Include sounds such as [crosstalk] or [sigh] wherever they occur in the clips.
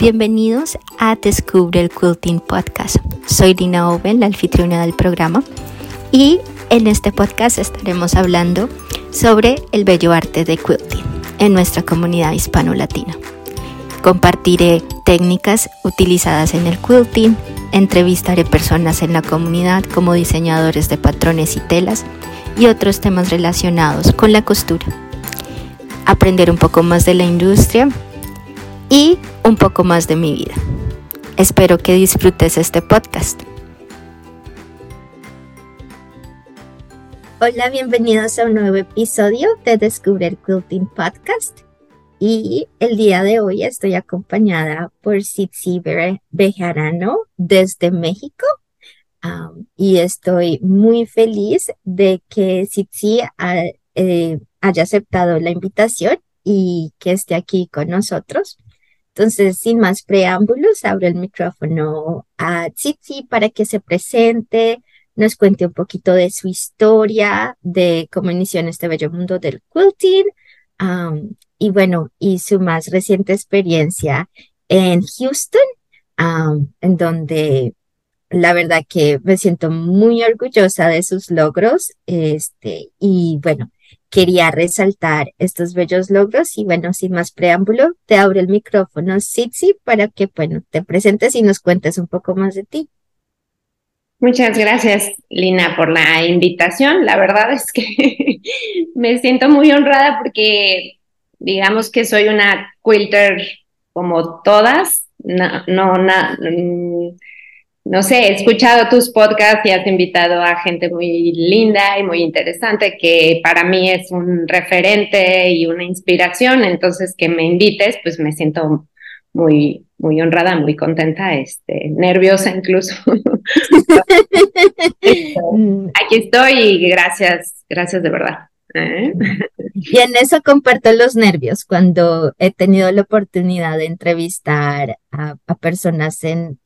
Bienvenidos a Descubre el Quilting Podcast. Soy Dina Oven, la anfitriona del programa, y en este podcast estaremos hablando sobre el bello arte de quilting en nuestra comunidad hispano-latina. Compartiré técnicas utilizadas en el quilting, entrevistaré personas en la comunidad como diseñadores de patrones y telas y otros temas relacionados con la costura. Aprender un poco más de la industria y un poco más de mi vida. Espero que disfrutes este podcast. Hola, bienvenidos a un nuevo episodio de Descubre el Quilting Podcast. Y el día de hoy estoy acompañada por Sitsi Bejarano desde México. y estoy muy feliz de que Sitsi eh, haya aceptado la invitación y que esté aquí con nosotros. Entonces, sin más preámbulos, abro el micrófono a Tsitsi para que se presente, nos cuente un poquito de su historia, de cómo inició en este bello mundo del quilting, y bueno, y su más reciente experiencia en Houston, en donde la verdad que me siento muy orgullosa de sus logros, este, y bueno, quería resaltar estos bellos logros y bueno, sin más preámbulo, te abro el micrófono, Sitsi, para que bueno, te presentes y nos cuentes un poco más de ti. Muchas gracias, Lina, por la invitación. La verdad es que [laughs] me siento muy honrada porque digamos que soy una quilter como todas, no, no, no no sé, he escuchado tus podcasts y has invitado a gente muy linda y muy interesante que para mí es un referente y una inspiración, entonces que me invites, pues me siento muy, muy honrada, muy contenta, este, nerviosa incluso. [laughs] [laughs] Aquí estoy y gracias, gracias de verdad. Y en eso comparto los nervios cuando he tenido la oportunidad de entrevistar a, personas en,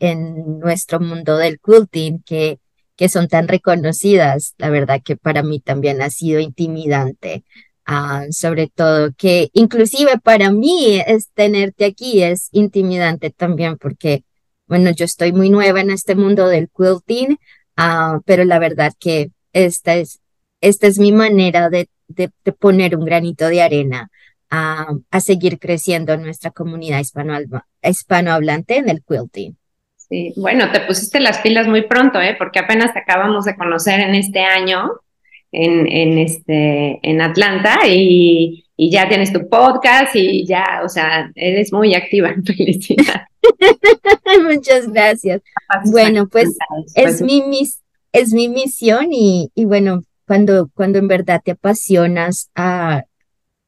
nuestro mundo del quilting que, que son tan reconocidas. La verdad que para mí también ha sido intimidante. Ah, sobre todo que inclusive para mí es tenerte aquí es intimidante también porque, bueno, yo estoy muy nueva en este mundo del quilting, uh, pero la verdad que esta es, esta es mi manera de de, poner un granito de arena a, a seguir creciendo nuestra comunidad hispano, hispanohablante en el quilting. Sí, bueno, te pusiste las pilas muy pronto, ¿eh? porque apenas acabamos de conocer en este año en, en, este, en Atlanta y, y ya tienes tu podcast y ya, o sea, eres muy activa. [laughs] Felicidad. [laughs] Muchas gracias. Bueno, pues es mi, mis, es mi misión y, y bueno, cuando, cuando en verdad te apasionas a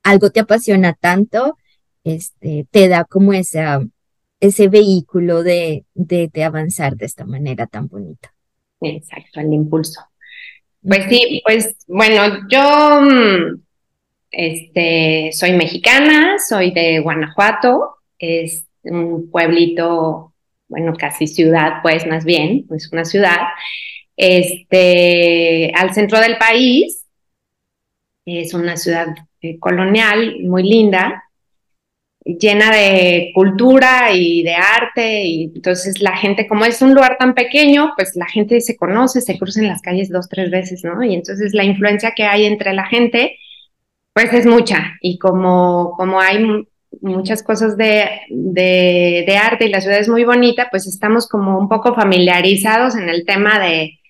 algo te apasiona tanto, este, te da como esa, ese vehículo de, de, de avanzar de esta manera tan bonita. Exacto, el impulso. Pues sí, pues bueno, yo mm, este, soy mexicana, soy de Guanajuato, es un pueblito, bueno, casi ciudad, pues más bien, es una ciudad este, al centro del país. Es una ciudad eh, colonial muy linda, llena de cultura y de arte, y entonces la gente, como es un lugar tan pequeño, pues la gente se conoce, se cruza en las calles dos, tres veces, ¿no? Y entonces la influencia que hay entre la gente, pues es mucha, y como, como hay muchas cosas de, de, de arte y la ciudad es muy bonita, pues estamos como un poco familiarizados en el tema de,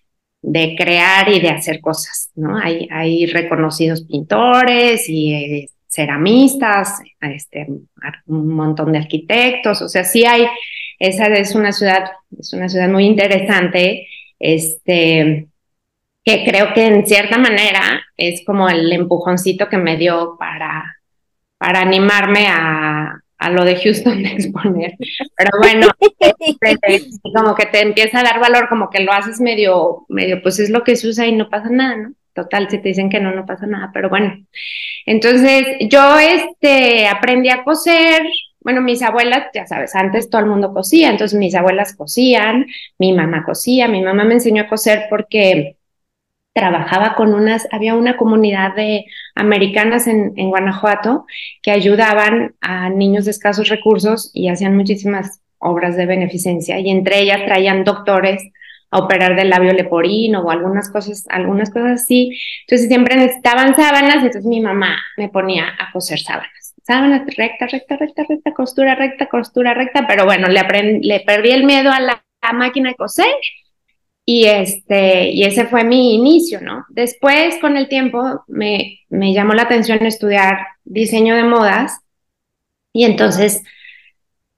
de crear y de hacer cosas, ¿no? Hay, hay reconocidos pintores y eh, ceramistas, este, un montón de arquitectos, o sea, sí hay, esa es una ciudad, es una ciudad muy interesante, este, que creo que en cierta manera es como el empujoncito que me dio para, para animarme a, a lo de Houston [laughs] de exponer. Pero bueno, este, [laughs] como que te empieza a dar valor, como que lo haces medio, medio, pues es lo que se usa y no pasa nada, ¿no? Total, si te dicen que no, no pasa nada, pero bueno. Entonces, yo este, aprendí a coser, bueno, mis abuelas, ya sabes, antes todo el mundo cosía, entonces mis abuelas cosían, mi mamá cosía, mi mamá me enseñó a coser porque trabajaba con unas, había una comunidad de americanas en, en, Guanajuato que ayudaban a niños de escasos recursos y hacían muchísimas obras de beneficencia y entre ellas traían doctores a operar del labio leporino o algunas cosas, algunas cosas así. Entonces siempre necesitaban sábanas, entonces mi mamá me ponía a coser sábanas. Sábanas recta, recta, recta, recta, costura recta, costura recta, pero bueno, le, le perdí el miedo a la, máquina de coser y, este, y ese fue mi inicio, ¿no? Después, con el tiempo, me, me llamó la atención estudiar diseño de modas y entonces,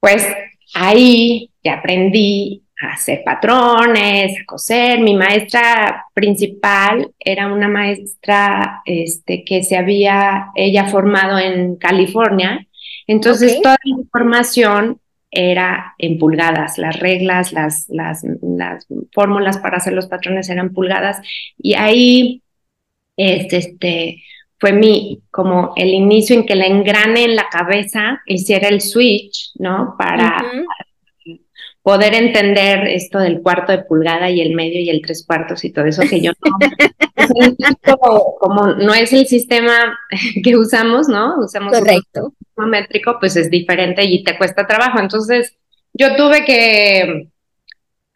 pues ahí ya aprendí a hacer patrones, a coser. Mi maestra principal era una maestra este, que se había ella formado en California. Entonces, toda la información era en pulgadas, las reglas, las, las, las, fórmulas para hacer los patrones eran pulgadas. Y ahí este, este, fue mi, como el inicio en que la engrane en la cabeza hiciera el switch, ¿no? Para, poder entender esto del cuarto de pulgada y el medio y el tres cuartos y todo eso que yo no, [laughs] como, no es el sistema [laughs] que usamos, ¿no? Usamos Correcto. un métrico, pues es diferente y te cuesta trabajo. Entonces, yo tuve que,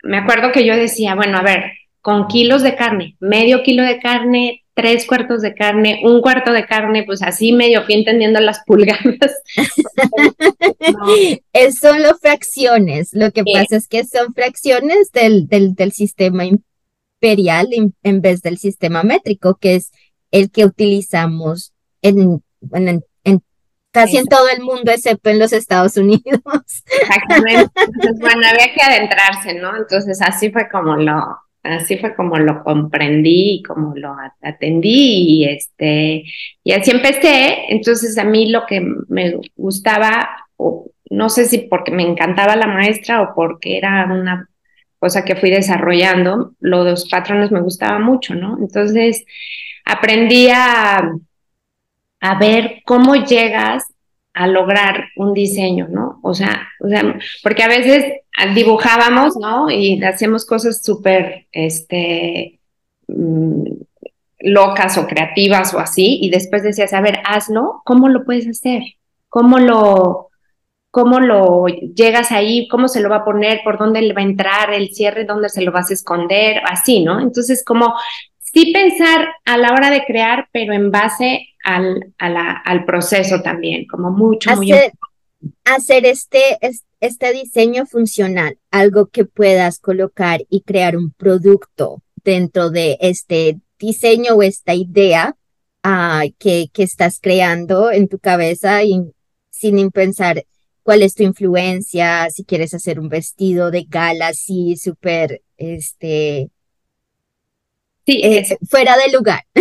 me acuerdo que yo decía, bueno, a ver, con kilos de carne, medio kilo de carne, tres cuartos de carne, un cuarto de carne, pues así medio fui entendiendo las [laughs] pulgadas. [laughs] es solo fracciones, lo que pasa es que son fracciones del, del, del sistema imperial en, vez del sistema métrico, que es el que utilizamos en, en, casi en todo el mundo, excepto en los Estados Unidos. Exactamente. [laughs] Entonces, bueno, había que adentrarse, ¿no? Entonces así fue como lo, así fue como lo comprendí y como lo atendí y este y así empecé. Entonces a mí lo que me gustaba o no sé si porque me encantaba la maestra o porque era una cosa que fui desarrollando los patrones me gustaba mucho no entonces aprendí a a ver cómo llegas a lograr un diseño, ¿no? O sea, o sea, porque a veces dibujábamos, ¿no? Y hacíamos cosas súper, este, mm, locas o creativas o así, y después decías, a ver, hazlo, ¿cómo lo puedes hacer? ¿Cómo lo, cómo lo llegas ahí? ¿Cómo se lo va a poner? ¿Por dónde le va a entrar el cierre? ¿Dónde se lo vas a esconder? Así, ¿no? Entonces, como sí pensar a la hora de crear, pero en base al, al proceso también, como mucho, hacer, muy hacer este, este diseño funcional, algo que puedas colocar y crear un producto dentro de este diseño o esta idea uh, que, que estás creando en tu cabeza y sin pensar cuál es tu influencia, si quieres hacer un vestido de gala así súper este Sí, eh, fuera de lugar. [laughs]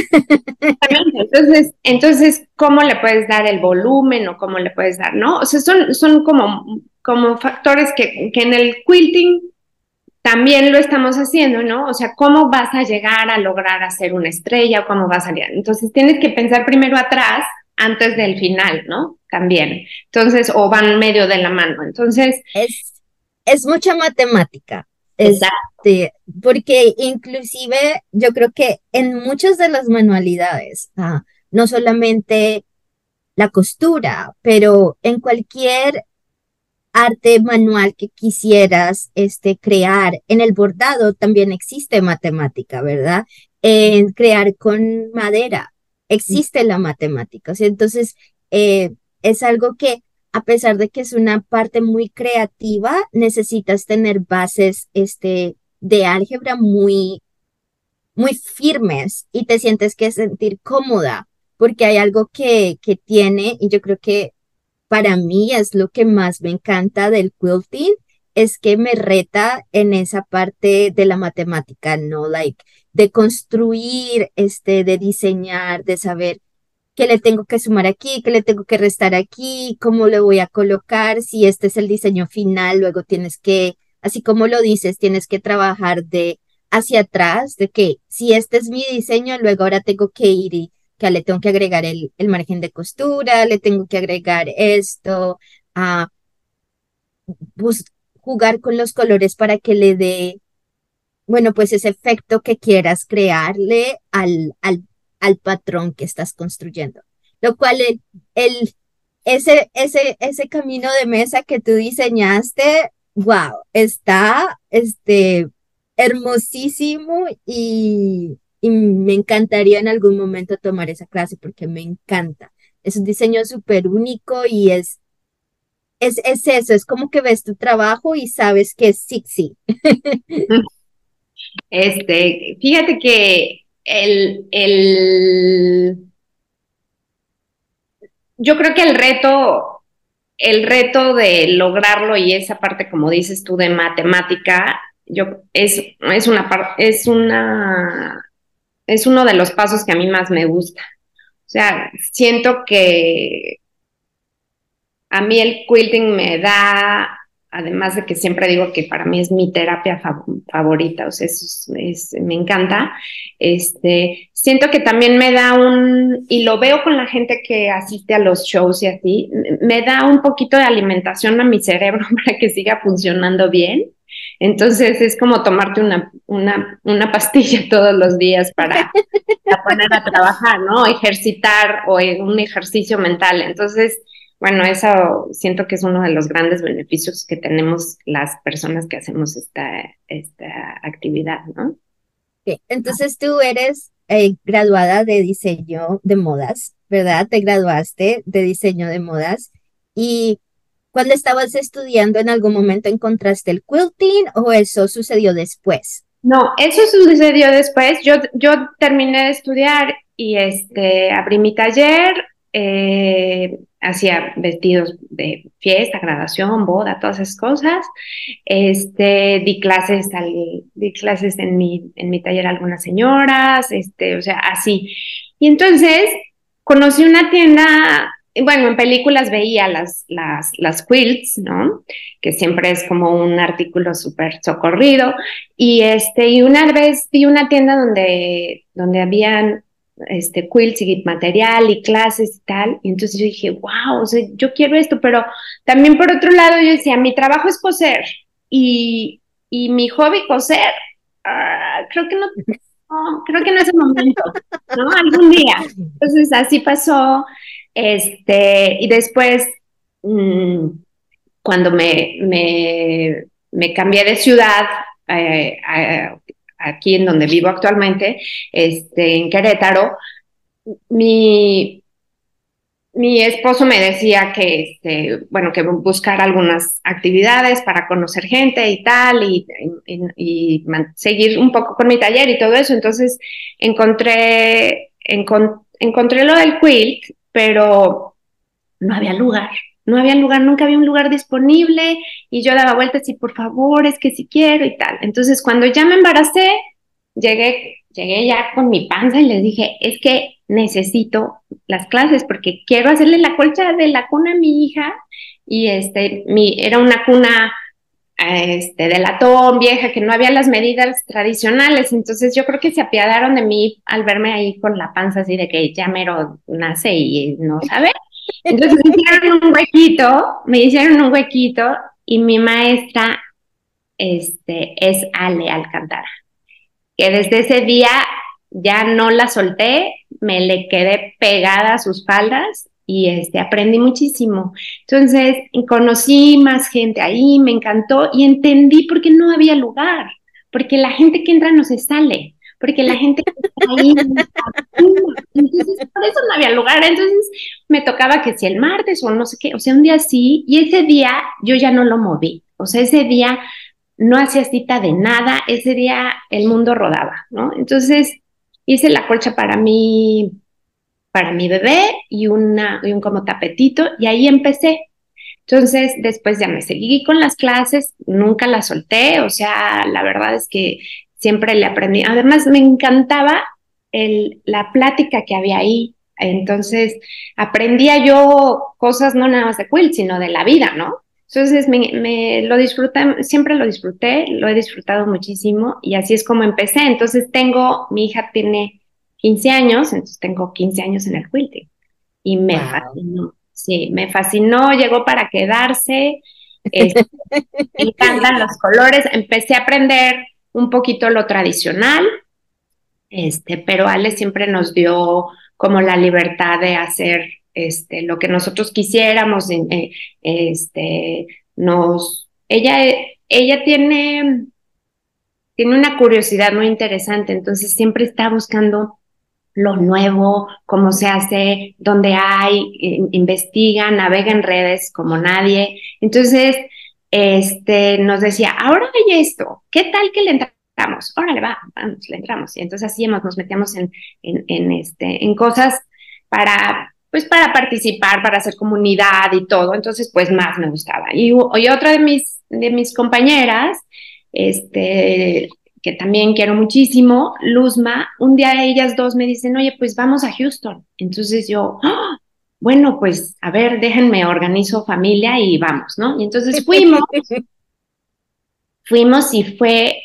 Entonces, entonces, ¿cómo le puedes dar el volumen o cómo le puedes dar, no? O sea, son, son como, como factores que, que en el quilting también lo estamos haciendo, ¿no? O sea, ¿cómo vas a llegar a lograr hacer una estrella? ¿Cómo vas a llegar? Entonces, tienes que pensar primero atrás antes del final, ¿no? También. Entonces, o van medio de la mano. Entonces... Es, es mucha matemática. Este, porque inclusive yo creo que en muchas de las manualidades, ah, no solamente la costura, pero en cualquier arte manual que quisieras este, crear, en el bordado también existe matemática, ¿verdad? En crear con madera existe la matemática. entonces, eh, es algo que a pesar de que es una parte muy creativa, necesitas tener bases este, de álgebra muy, muy firmes y te sientes que sentir cómoda, porque hay algo que, que tiene, y yo creo que para mí es lo que más me encanta del quilting, es que me reta en esa parte de la matemática, ¿no? Like, de construir, este, de diseñar, de saber qué le tengo que sumar aquí, qué le tengo que restar aquí, cómo le voy a colocar, si este es el diseño final, luego tienes que, así como lo dices, tienes que trabajar de hacia atrás, de que si este es mi diseño, luego ahora tengo que ir y que le tengo que agregar el, el margen de costura, le tengo que agregar esto, a jugar con los colores para que le dé, bueno, pues ese efecto que quieras crearle al, al al patrón que estás construyendo. Lo cual el, el, ese, ese, ese camino de mesa que tú diseñaste wow, está este, hermosísimo y, me encantaría en algún momento tomar esa clase porque me encanta. Es un diseño súper único y es, es, es eso, es como que ves tu trabajo y sabes que es sí. [laughs] Este, fíjate que el, el, yo creo que el reto, el reto de lograrlo y esa parte, como dices tú, de matemática, yo, es, es una es una, es uno de los pasos que a mí más me gusta. O sea, siento que a mí el quilting me da además de que siempre digo que para mí es mi terapia favorita, o sea, es, me encanta, este, siento que también me da un, y lo veo con la gente que asiste a los shows y así, me da un poquito de alimentación a mi cerebro [laughs] para que siga funcionando bien. Entonces es como tomarte una, una, una pastilla [laughs] todos los días para, para poner a trabajar, ¿no? Ejercitar o un ejercicio mental. Entonces, bueno, eso siento que es uno de los grandes beneficios que tenemos las personas que hacemos esta, esta actividad, ¿no? Entonces tú eres eh, graduada de diseño de modas, ¿verdad? Te graduaste de diseño de modas y cuando estabas estudiando en algún momento encontraste el quilting o eso sucedió después? No, eso sucedió después. Yo, yo terminé de estudiar y este, abrí mi taller, eh, hacía vestidos de fiesta, graduación, boda, todas esas cosas. Este, di clases, di clases en mi, en mi taller a algunas señoras, este, o sea, así. Y entonces conocí una tienda, bueno, en películas veía las, las, las quilts, ¿no? Que siempre es como un artículo súper socorrido. Y este, y una vez vi una tienda donde, donde habían este, quilts y material y clases y tal. Y entonces yo dije, wow, o sea, yo quiero esto, pero también por otro lado yo decía, mi trabajo es coser y, y mi hobby coser, ah, creo que no, creo que no es el momento, ¿no? Algún día. Entonces así pasó, este, y después, mmm, cuando me, me, me, cambié de ciudad, eh, aquí en donde vivo actualmente, este, en Querétaro, mi, mi esposo me decía que, este, bueno, que buscar algunas actividades para conocer gente y tal, y, y, seguir un poco con mi taller y todo eso. Entonces encontré, encontré lo del quilt, pero no había lugar no había lugar, nunca había un lugar disponible y yo daba vueltas y por favor, es que si quiero y tal. Entonces, cuando ya me embaracé, llegué, llegué ya con mi panza y les dije, es que necesito las clases porque quiero hacerle la colcha de la cuna a mi hija y este, mi, era una cuna este, de latón vieja, que no había las medidas tradicionales. Entonces yo creo que se apiadaron de mí al verme ahí con la panza así de que ya mero nace y no sabe. Entonces me hicieron un huequito, me hicieron un huequito y mi maestra este, es Ale Alcántara, que desde ese día ya no la solté, me le quedé pegada a sus faldas y este, aprendí muchísimo. Entonces conocí más gente ahí, me encantó y entendí por qué no había lugar, porque la gente que entra no se sale porque la gente ahí, entonces por eso no había lugar, entonces me tocaba que si el martes o no sé qué, o sea, un día sí, y ese día yo ya no lo moví, o sea, ese día no hacía cita de nada, ese día el mundo rodaba, ¿no? Entonces hice la colcha para mí, para mi bebé y, una, y un como tapetito, y ahí empecé. Entonces, después ya me seguí con las clases, nunca las solté, o sea, la verdad es que siempre le aprendí. Además, me encantaba el, la plática que había ahí. Entonces, aprendía yo cosas no nada más de quilt, sino de la vida, ¿no? Entonces, me, lo disfruté, siempre lo disfruté, lo he disfrutado muchísimo y así es como empecé. Entonces, tengo, mi hija tiene 15 años, entonces tengo 15 años en el quilting y me fascinó. Sí, me fascinó, llegó para quedarse. Este, [laughs] me encantan los colores. Empecé a aprender un poquito lo tradicional, este, pero Ale siempre nos dio como la libertad de hacer este, lo que nosotros quisiéramos, eh, este, nos, ella, ella tiene, tiene una curiosidad muy interesante, entonces siempre está buscando lo nuevo, cómo se hace, dónde hay, investiga, navega en redes como nadie. Entonces, este, nos decía, ahora hay esto, ¿qué tal que le entramos? Órale, va, vamos, le entramos. Y entonces así nos metíamos en, en, este, en cosas para, pues para participar, para hacer comunidad y todo. Entonces, pues más me gustaba. Y, y otra de mis, de mis compañeras, este, que también quiero muchísimo, Luzma, un día ellas dos me dicen, oye, pues vamos a Houston. Entonces yo, ¡Ah! Bueno, pues a ver, déjenme, organizo familia y vamos, ¿no? Y entonces [laughs] fuimos, [laughs] fuimos y fue,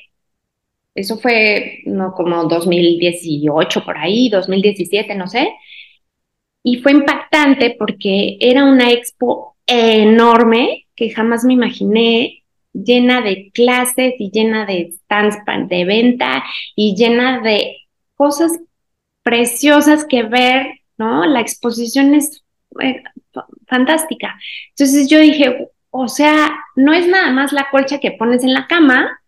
eso fue no como 2018 por ahí, 2017, no sé. Y fue impactante porque era una expo enorme que jamás me imaginé llena de clases y llena de stands de venta y llena de cosas preciosas que ver, ¿no? La exposición es eh, fantástica. Entonces yo dije, o sea, no es nada más la colcha que pones en la cama,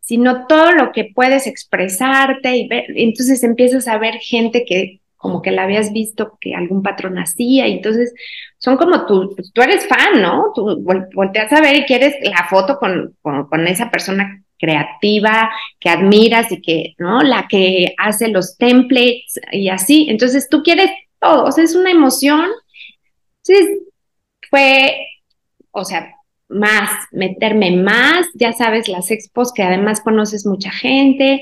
sino todo lo que puedes expresarte y ver. Entonces empiezas a ver gente que como que la habías visto que algún patrón hacía, entonces son como tú, pues, tú eres fan, ¿no? Tú volteas a ver y quieres la foto con, con, esa persona creativa que admiras y que, ¿no? La que hace los templates y así, entonces tú quieres todo, o sea, es una emoción. Entonces, fue, o sea, más, meterme más, ya sabes, las expos que además conoces mucha gente,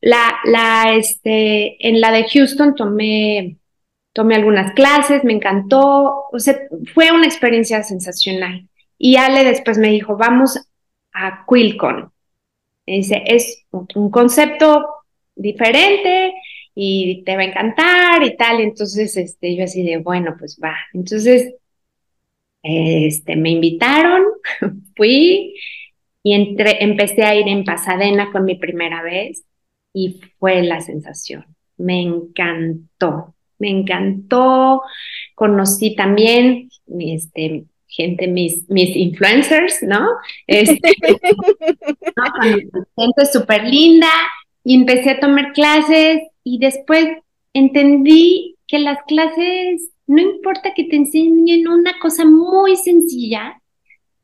la, la, este, en la de Houston tomé, tomé algunas clases, me encantó, o sea, fue una experiencia sensacional. Y Ale después me dijo, vamos a Quilcon. dice, es un concepto diferente y te va a encantar y tal. entonces, este, yo así de, bueno, pues va. Entonces, este, me invitaron, [laughs] fui y entré, empecé a ir en Pasadena con mi primera vez y fue la sensación. Me encantó, me encantó. Conocí también este, gente, mis, mis influencers, ¿no? [laughs] Este, [laughs] Gente súper linda y empecé a tomar clases y después entendí que las clases, no importa que te enseñen una cosa muy sencilla,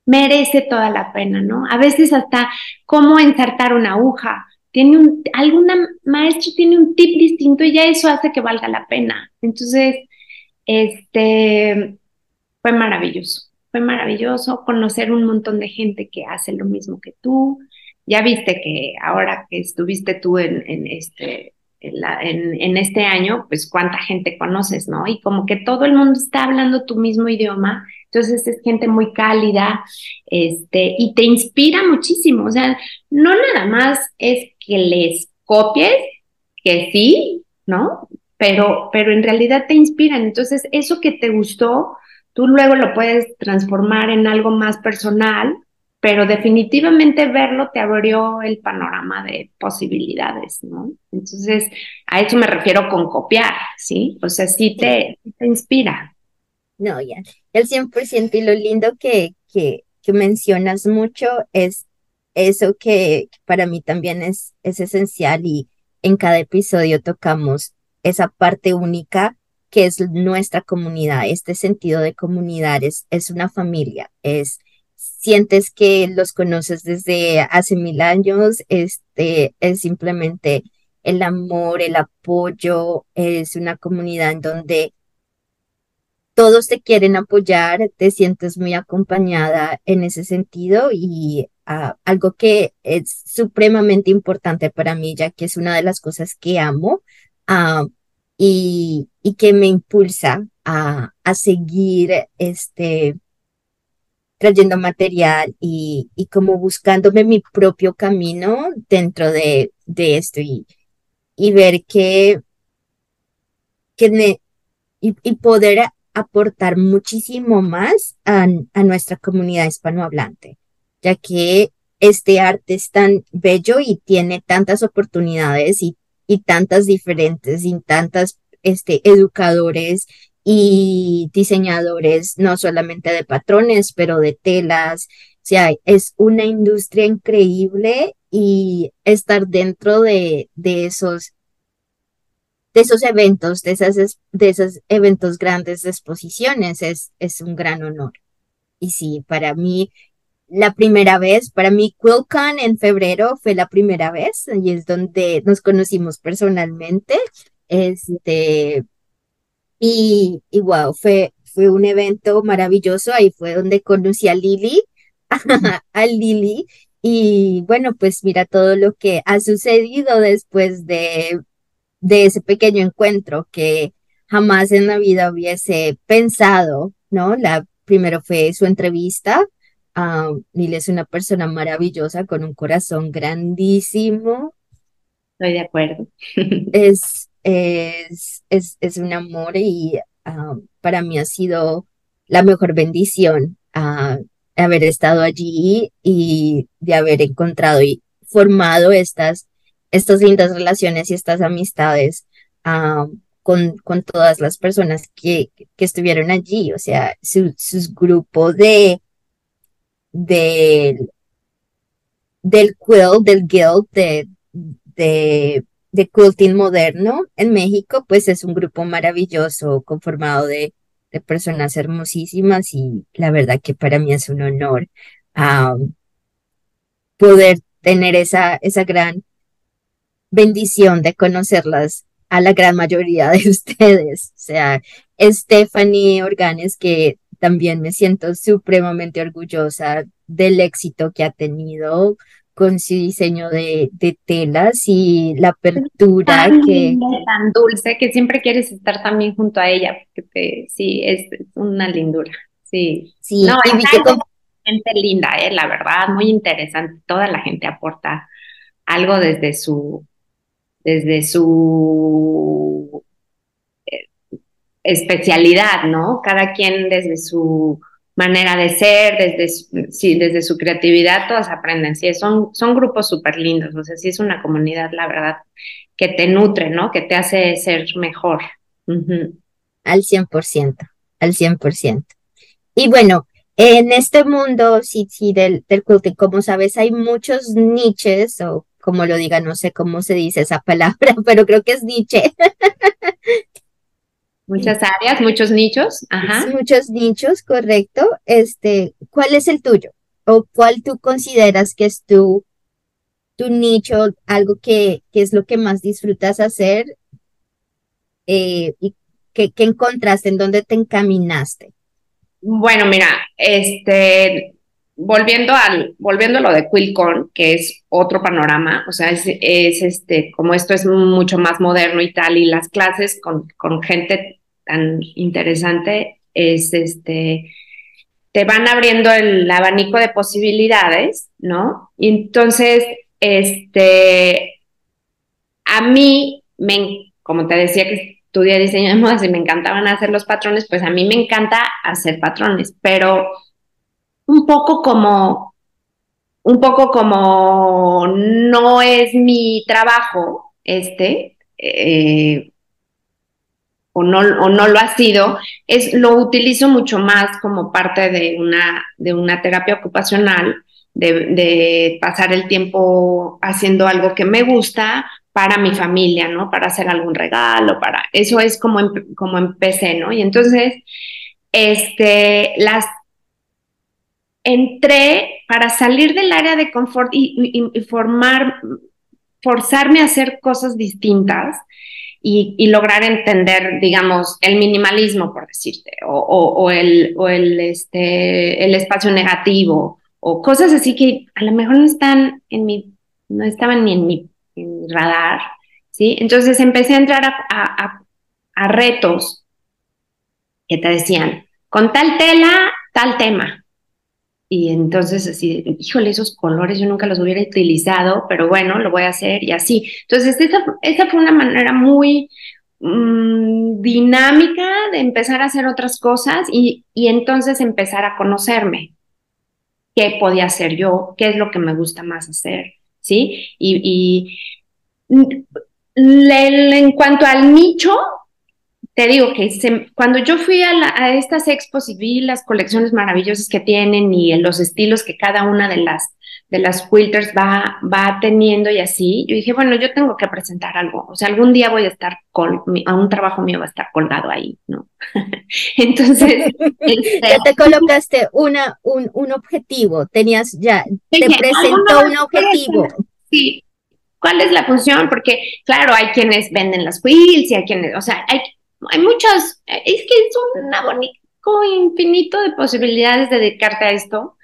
merece toda la pena, ¿no? A veces hasta cómo ensartar una aguja, tiene un, alguna maestro tiene un tip distinto y ya eso hace que valga la pena. Entonces, este, fue maravilloso, fue maravilloso conocer un montón de gente que hace lo mismo que tú. Ya viste que ahora que estuviste tú en, en este, en, en, este año, pues cuánta gente conoces, ¿no? Y como que todo el mundo está hablando tu mismo idioma, entonces es gente muy cálida, este, y te inspira muchísimo, o sea, no nada más es que les copies, que sí, ¿no? Pero, pero en realidad te inspiran, entonces eso que te gustó, tú luego lo puedes transformar en algo más personal pero definitivamente verlo te abrió el panorama de posibilidades, ¿no? Entonces, a eso me refiero con copiar, ¿sí? O sea, sí te, te inspira. No, ya, el 100% y lo lindo que, que, que mencionas mucho es eso que para mí también es, es esencial y en cada episodio tocamos esa parte única que es nuestra comunidad, este sentido de comunidad es, es una familia, es sientes que los conoces desde hace mil años, este es simplemente el amor, el apoyo, es una comunidad en donde todos te quieren apoyar, te sientes muy acompañada en ese sentido y ah, algo que es supremamente importante para mí, ya que es una de las cosas que amo ah, y, y, que me impulsa a, a seguir este, trayendo material y, y como buscándome mi propio camino dentro de, de esto y, y ver que, que y, y, poder aportar muchísimo más a, a nuestra comunidad hispanohablante, ya que este arte es tan bello y tiene tantas oportunidades y, y tantas diferentes y tantas este, educadores y diseñadores no solamente de patrones, pero de telas O sea, es una industria increíble y estar dentro de, de esos de esos eventos, de, esas, de esos eventos grandes de exposiciones, es, es un gran honor. Y sí, para mí, la primera vez, para mí, QuilCon en febrero fue la primera vez y es donde nos conocimos personalmente. Este, y, y wow, fue, fue un evento maravilloso. Ahí fue donde conocí a Lili, [laughs] a Lili. Y bueno, pues mira todo lo que ha sucedido después de, de ese pequeño encuentro que jamás en la vida hubiese pensado, ¿no? La primero fue su entrevista. Uh, Lili es una persona maravillosa con un corazón grandísimo. Estoy de acuerdo. es, es, es, es un amor y para mí ha sido la mejor bendición uh, haber estado allí y de haber encontrado y formado estas, estas lindas relaciones y estas amistades con, con todas las personas que, que estuvieron allí, o sea, su, sus grupos de, de del quill, del guild, de de quilting moderno en México, pues es un grupo maravilloso conformado de, de personas hermosísimas y la verdad que para mí es un honor poder tener esa, esa gran bendición de conocerlas a la gran mayoría de [laughs] ustedes. O sea, Stephanie Organes, que también me siento supremamente orgullosa del éxito que ha tenido con su diseño de, de telas y la apertura que... Tan dulce que siempre quieres estar también junto a ella, porque sí, es, una lindura. Sí, sí no, y gente linda, eh, la verdad, muy interesante. Toda la gente aporta algo desde su, desde su eh, especialidad, ¿no? Cada quien desde su manera de ser, desde sí, desde su creatividad, todas aprenden. Sí, son, son grupos súper lindos, o sea, sí es una comunidad, la verdad, que te nutre, ¿no? Que te hace ser mejor. Al 100%, al 100%. Y bueno, en este mundo, sí, sí, del, del como sabes, hay muchos niches, o como lo diga, no sé cómo se dice esa palabra, [laughs] pero creo que es niche. Muchas áreas, muchos nichos. Ajá. Muchos nichos, correcto. Este, ¿cuál es el tuyo? ¿O cuál tú consideras que es tu, tu nicho, algo que, que es lo que más disfrutas hacer eh, y que, que encontraste, en dónde te encaminaste? Bueno, mira, este, volviendo al, volviendo a lo de Quilcon, que es otro panorama, o sea, es, es, este, como esto es mucho más moderno y tal, y las clases con, con gente tan interesante es este, te van abriendo el abanico de posibilidades, ¿no? Y entonces, este, a mí, me, como te decía que estudié diseño de modas y me encantaban hacer los patrones, pues a mí me encanta hacer patrones, pero un poco como, un poco como no es mi trabajo, este, eh, o no, o no lo ha sido, es, lo utilizo mucho más como parte de una, de una terapia ocupacional, de, pasar el tiempo haciendo algo que me gusta para mi familia, ¿no? Para hacer algún regalo, para... Eso es como, como empecé, ¿no? Y entonces, este, las... Entré para salir del área de confort y, y formar, forzarme a hacer cosas distintas y, lograr entender, digamos, el minimalismo, por decirte, o, el, o el, este, el espacio negativo, o cosas así que a lo mejor no están en mi, no estaban ni en mi, radar, ¿sí? Entonces empecé a entrar a, a retos que te decían, con tal tela, tal tema, y entonces así, híjole, esos colores yo nunca los hubiera utilizado, pero bueno, lo voy a hacer y así. Entonces, esa, fue una manera muy mm, dinámica de empezar a hacer otras cosas y, y entonces empezar a conocerme. ¿Qué podía hacer yo? ¿Qué es lo que me gusta más hacer? ¿Sí? Y, y en cuanto al nicho, te digo que cuando yo fui a, estas expos y vi las colecciones maravillosas que tienen y los estilos que cada una de las de las quilters va, va teniendo y así, yo dije, bueno, yo tengo que presentar algo, o sea, algún día voy a estar, con a un trabajo mío va a estar colgado ahí, ¿no? [laughs] Entonces... este, ya te colocaste una, un, un objetivo, tenías ya, te presentó un objetivo. Sí, ¿cuál es la función? Porque, claro, hay quienes venden las quilts y hay quienes, o sea, hay, hay muchas, es que es un abanico infinito de posibilidades de dedicarte a esto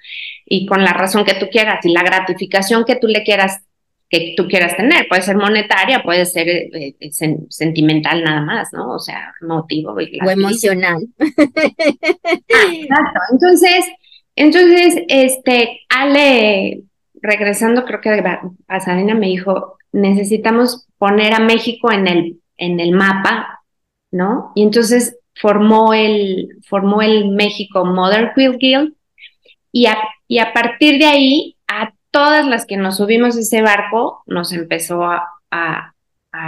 y con la razón que tú quieras y la gratificación que tú le quieras que tú quieras tener. Puede ser monetaria, puede ser eh, eh, sentimental nada más, ¿no? O sea, motivo. o emocional. Ah, exacto. Entonces, entonces, este, Ale, regresando, creo que a Pasadena me dijo, necesitamos poner a México en el, en el mapa, ¿no? Y entonces formó el, formó el México Modern Quilt Guild y a, y a partir de ahí a todas las que nos subimos ese barco nos empezó a, a,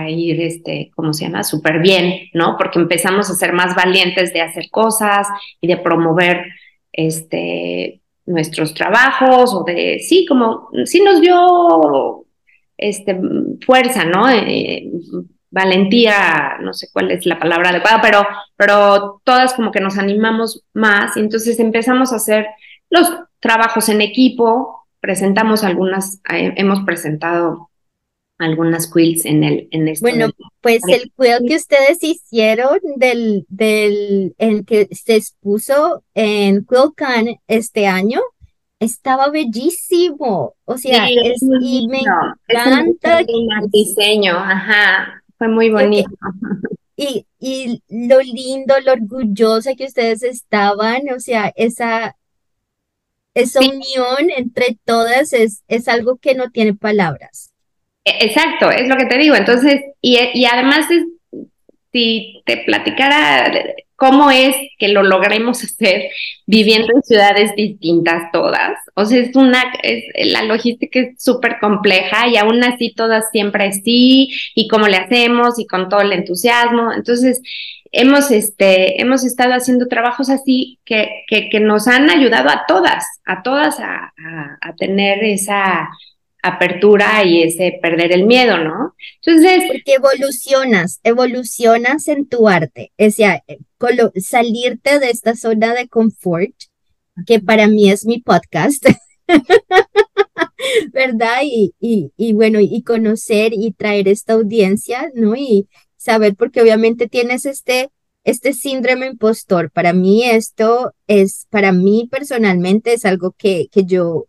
ir, este, ¿cómo se llama? Súper bien, ¿no? Porque empezamos a ser más valientes de hacer cosas y de promover, este, nuestros trabajos o de, sí, como, sí nos dio, este, fuerza, ¿no? Eh, valentía, no sé cuál es la palabra adecuada, pero, pero todas como que nos animamos más y entonces empezamos a hacer los trabajos en equipo, presentamos algunas, eh, hemos presentado algunas quilts en el en este Bueno, pues el quilt que ustedes hicieron del del en que se expuso en QuiltCon este año estaba bellísimo, o sea, es, y me encanta el diseño, ajá. Fue muy bonito. Y, y lo lindo, lo orgullosa que ustedes estaban, o sea, esa, esa unión entre todas es, es algo que no tiene palabras. E, exacto, es lo que te digo. Entonces, y, y además, si te platicara cómo es que lo logremos hacer viviendo en ciudades distintas todas. O sea, es una, es, la logística es súper compleja y aún así todas siempre sí, y cómo le hacemos y con todo el entusiasmo. Entonces, hemos, este, hemos estado haciendo trabajos así que, que, que nos han ayudado a todas, a todas a, a tener esa apertura y ese perder el miedo, ¿no? Entonces... Porque evolucionas, evolucionas en tu arte, o sea, eh, salirte de esta zona de confort, que para mí es mi podcast, [laughs] ¿verdad? Y, y, y bueno, y conocer y traer esta audiencia, ¿no? Y saber, porque obviamente tienes este, este síndrome impostor. Para mí esto es, para mí personalmente es algo que, que yo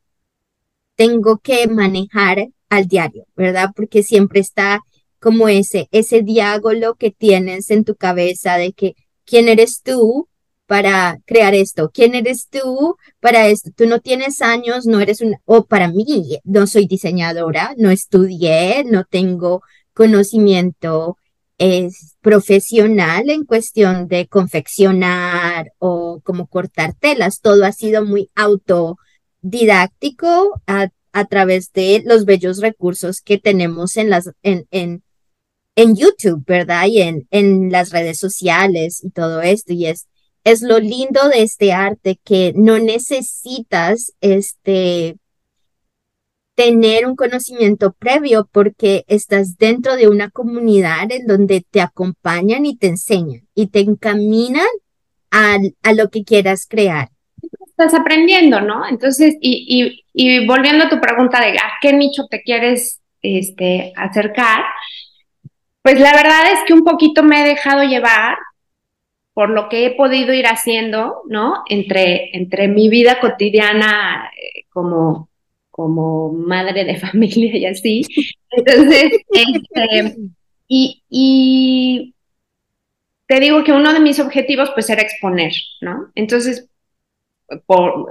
tengo que manejar al diario, ¿verdad? Porque siempre está como ese, ese diálogo que tienes en tu cabeza de que quién eres tú para crear esto, quién eres tú para esto. Tú no tienes años, no eres una, o para mí, no soy diseñadora, no estudié, no tengo conocimiento es profesional en cuestión de confeccionar o como cortar telas. Todo ha sido muy auto didáctico a, a través de los bellos recursos que tenemos en las, en, en, en YouTube, ¿verdad? Y en, en las redes sociales y todo esto. Y es, es lo lindo de este arte que no necesitas este tener un conocimiento previo porque estás dentro de una comunidad en donde te acompañan y te enseñan y te encaminan a, a lo que quieras crear estás aprendiendo, ¿no? Entonces, y, y, volviendo a tu pregunta de a qué nicho te quieres este, acercar, pues la verdad es que un poquito me he dejado llevar por lo que he podido ir haciendo, ¿no? Entre, entre mi vida cotidiana eh, como, como madre de [laughs] familia y así. Entonces, este, y, y te digo que uno de mis objetivos pues era exponer, ¿no? Entonces,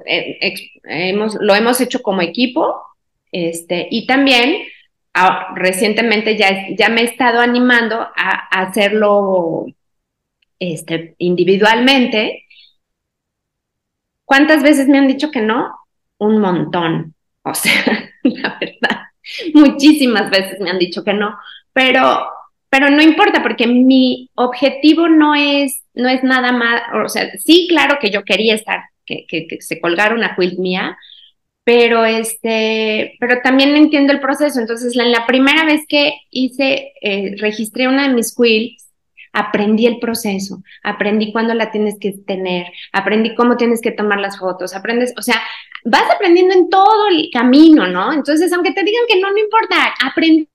eh, lo hemos hecho como equipo este, y también ah, recientemente ya, ya me he estado animando a, hacerlo este, individualmente. ¿Cuántas veces me han dicho que no? Un montón. O [laughs] sea, la verdad, muchísimas veces me han dicho que no, pero pero no importa porque mi objetivo no es, no es nada más, o sea, sí, claro que yo quería estar, que, que, se colgara una quilt mía, pero este, pero también entiendo el proceso. Entonces, la, la primera vez que hice, eh, registré una de mis quilts, aprendí el proceso, aprendí cuándo la tienes que tener, aprendí cómo tienes que tomar las fotos, aprendes, o sea, vas aprendiendo en todo el camino, ¿no? Entonces, aunque te digan que no, no importa, aprendí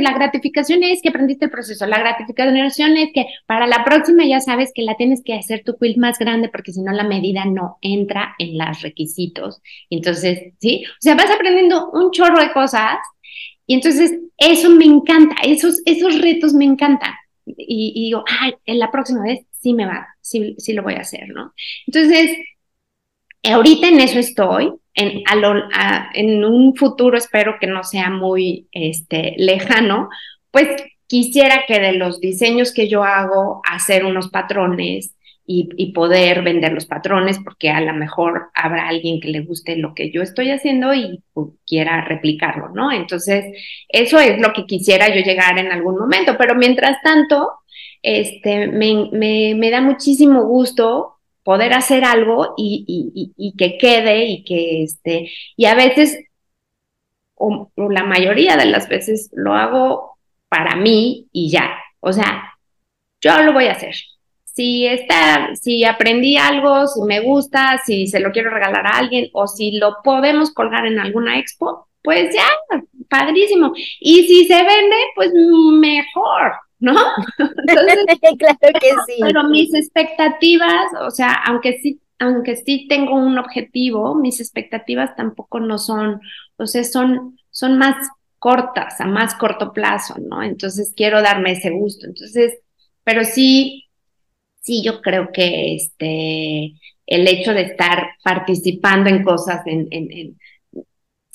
la gratificación es que aprendiste el proceso, la gratificación es que para la próxima ya sabes que la tienes que hacer tu quilt más grande porque si no la medida no entra en los requisitos. Entonces, ¿sí? O sea, vas aprendiendo un chorro de cosas y entonces eso me encanta, esos, esos retos me encantan. Y, digo, ay, en la próxima vez sí me va, sí, sí lo voy a hacer, ¿no? Entonces, ahorita en eso estoy, en, en un futuro espero que no sea muy este, lejano, pues quisiera que de los diseños que yo hago, hacer unos patrones y, poder vender los patrones, porque a lo mejor habrá alguien que le guste lo que yo estoy haciendo y quiera replicarlo, ¿no? Entonces, eso es lo que quisiera yo llegar en algún momento, pero mientras tanto, este, me, me, me da muchísimo gusto poder hacer algo y, que quede y que este, y a veces, o, la mayoría de las veces lo hago para mí y ya. O sea, yo lo voy a hacer. Si está, si aprendí algo, si me gusta, si se lo quiero regalar a alguien o si lo podemos colgar en alguna expo, pues ya, padrísimo. Y si se vende, pues mejor, ¿no? [laughs] claro que sí. Pero mis expectativas, o sea, aunque sí, aunque sí tengo un objetivo, mis expectativas tampoco no son, o sea, son, son más cortas, a más corto plazo, ¿no? Entonces quiero darme ese gusto. Entonces, pero sí, sí, yo creo que este, el hecho de estar participando en cosas, en, en,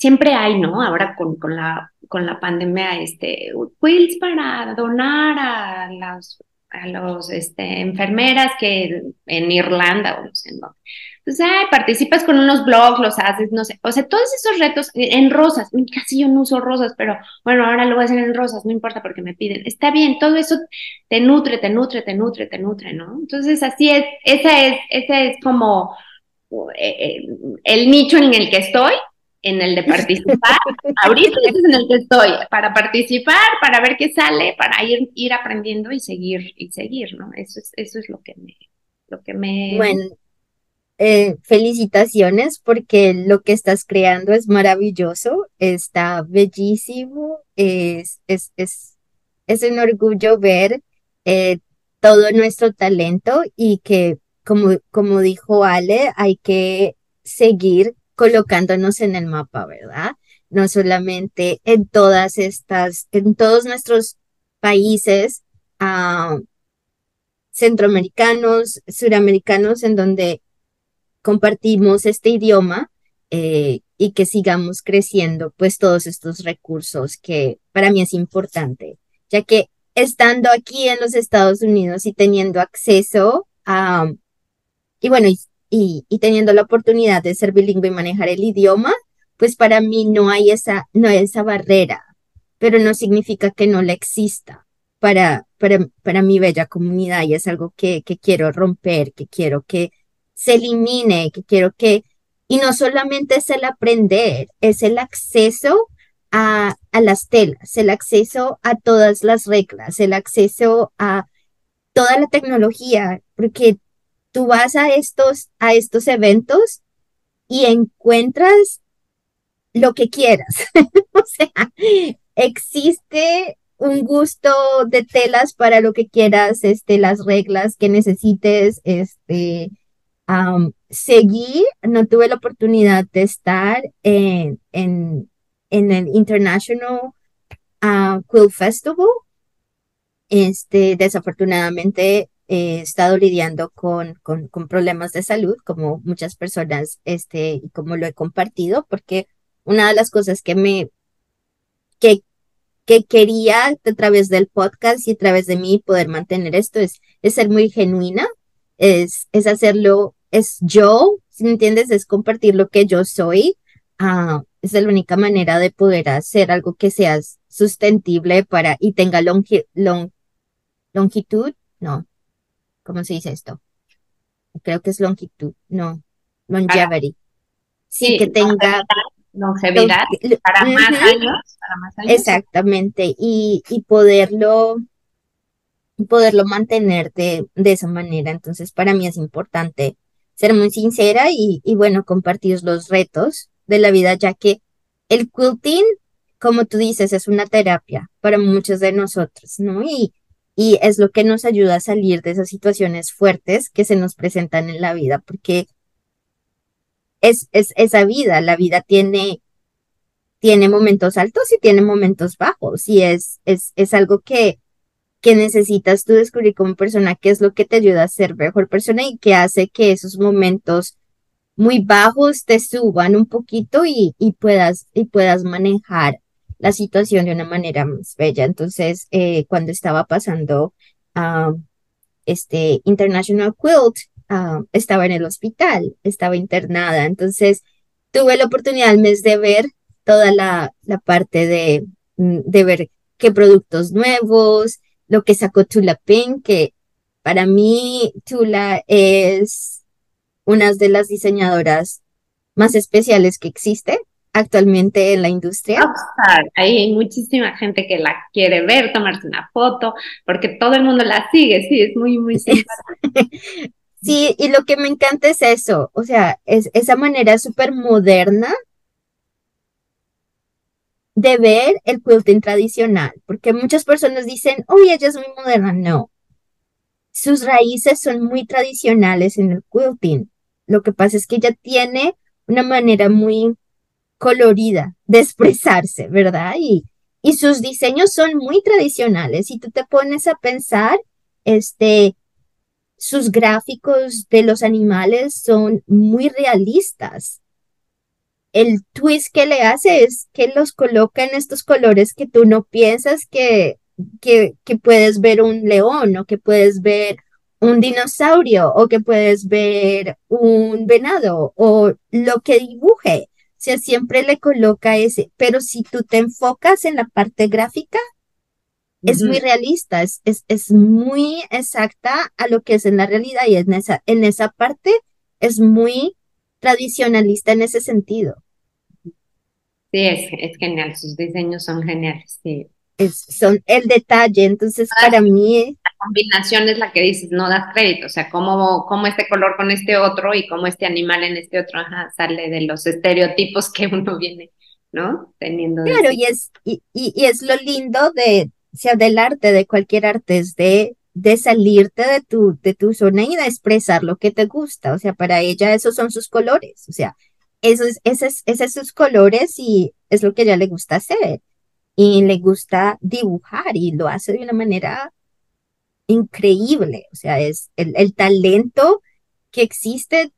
siempre hay, ¿no? Ahora con, con la con la pandemia, este, quilts para donar a las a los este, enfermeras que en Irlanda o no sé dónde. Entonces, ay, participas con unos blogs, los haces, no sé, o sea, todos esos retos en rosas, casi yo no uso rosas, pero bueno, ahora lo voy a hacer en rosas, no importa porque me piden, está bien, todo eso te nutre, te nutre, te nutre, te nutre, ¿no? Entonces, así es, esa es, esa es como eh, eh, el nicho en el que estoy en el de participar. [laughs] Ahorita es en el que estoy, para participar, para ver qué sale, para ir, ir aprendiendo y seguir, y seguir, ¿no? Eso es, eso es lo que me, lo que me. Bueno, eh, felicitaciones porque lo que estás creando es maravilloso, está bellísimo, es, es, es, es un orgullo ver eh, todo nuestro talento y que, como, como dijo Ale, hay que seguir colocándonos en el mapa, ¿verdad? No solamente en todas estas, en todos nuestros países ah, centroamericanos, suramericanos, en donde compartimos este idioma eh, y que sigamos creciendo, pues todos estos recursos que para mí es importante, ya que estando aquí en los Estados Unidos y teniendo acceso a, y bueno, y, teniendo la oportunidad de ser bilingüe y manejar el idioma, pues para mí no hay esa, no hay esa barrera, pero no significa que no la exista para, para, para mi bella comunidad y es algo que, que quiero romper, que quiero que se elimine, que quiero que, y no solamente es el aprender, es el acceso a, a las telas, el acceso a todas las reglas, el acceso a toda la tecnología, porque tú vas a estos, a estos eventos y encuentras lo que quieras. [laughs] o sea, existe un gusto de telas para lo que quieras, este, las reglas que necesites, este, seguir. No tuve la oportunidad de estar en, en, en el International uh, Quill Festival. Este, desafortunadamente he estado lidiando con, con, problemas de salud, como muchas personas, este, y como lo he compartido, porque una de las cosas que me, que, que quería a través del podcast y a través de mí poder mantener esto es, es ser muy genuina, es, es hacerlo, es yo, si me entiendes, es compartir lo que yo soy. Uh, es la única manera de poder hacer algo que sea sustentable para y tenga long, long longitud, no. ¿Cómo se dice esto? Creo que es longitud, no. Longevity. Sí, que tenga longevidad para, más años, Exactamente, y, y poderlo poderlo mantener de, de, esa manera. Entonces, para mí es importante ser muy sincera y, y, bueno, compartir los retos de la vida, ya que el quilting, como tú dices, es una terapia para muchos de nosotros, ¿no? Y, y es lo que nos ayuda a salir de esas situaciones fuertes que se nos presentan en la vida, porque es, es esa vida, la vida tiene, tiene momentos altos y tiene momentos bajos, y es, es, es algo que que necesitas tú descubrir como persona qué es lo que te ayuda a ser mejor persona y que hace que esos momentos muy bajos te suban un poquito y, y puedas, y puedas manejar la situación de una manera más bella. Entonces, eh, cuando estaba pasando a este International Quilt, estaba en el hospital, estaba internada. Entonces, tuve la oportunidad al mes de ver toda la, la parte de, de ver qué productos nuevos, lo que sacó Tula Pink, que para mí Tula es una de las diseñadoras más especiales que existe actualmente en la industria. hay muchísima gente que la quiere ver, tomarse una foto, porque todo el mundo la sigue, sí, es muy, muy [laughs] sí, y lo que me encanta es eso, o sea, es esa manera súper moderna de ver el quilting tradicional, porque muchas personas dicen, uy, ella es muy moderna. No, sus raíces son muy tradicionales en el quilting. Lo que pasa es que ella tiene una manera muy colorida de expresarse, ¿verdad? Y, y sus diseños son muy tradicionales. Si tú te pones a pensar, este, sus gráficos de los animales son muy realistas el twist que le hace es que los coloca en estos colores que tú no piensas que, que, que puedes ver un león o que puedes ver un dinosaurio o que puedes ver un venado o lo que dibuje. Sea, siempre le coloca ese, pero si tú te enfocas en la parte gráfica, es muy realista, es, es, es, muy exacta a lo que es en la realidad y en esa, en esa parte es muy tradicionalista en ese sentido. Sí, es, es genial, sus diseños son geniales, sí. Es, son el detalle, entonces para mí... Combinación es la que dices, no das crédito, o sea, cómo, cómo este color con este otro y cómo este animal en este otro sale de los estereotipos que uno viene, ¿no? Teniendo. Claro, y es, y, y, es lo lindo de, sea, del arte, de cualquier arte, es de, de salirte de tu, de tu zona y de expresar lo que te gusta, o sea, para ella esos son sus colores, o sea, esos, esos, esos sus colores y es lo que a ella le gusta hacer. Y le gusta dibujar y lo hace de una manera increíble. O sea, es el, el talento que existe.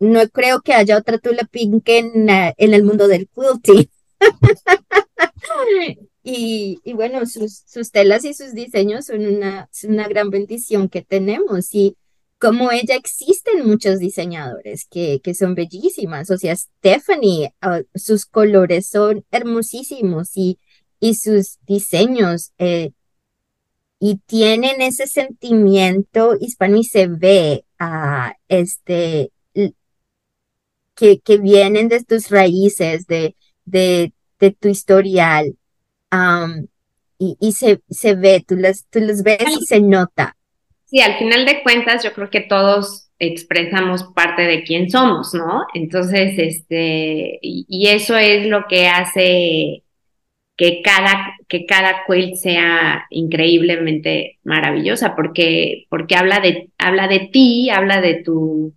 No creo que haya otra Tula Pink en, en el mundo del quilting. [laughs] y, y, bueno, sus, sus telas y sus diseños son una, una gran bendición que tenemos. Y como ella existen muchos diseñadores que, que son bellísimas. O sea, Stephanie, ah, sus colores son hermosísimos y, y sus diseños eh, y tienen ese sentimiento hispano y se ve a este que, que vienen de tus raíces, de, de, de tu historial. y, y se, se ve, tú las, tú las ves y se nota. Sí, al final de cuentas yo creo que todos expresamos parte de quién somos, ¿no? Entonces, este, y, eso es lo que hace que cada, que cada quilt sea increíblemente maravillosa, porque, porque habla de, habla de ti, habla de tu,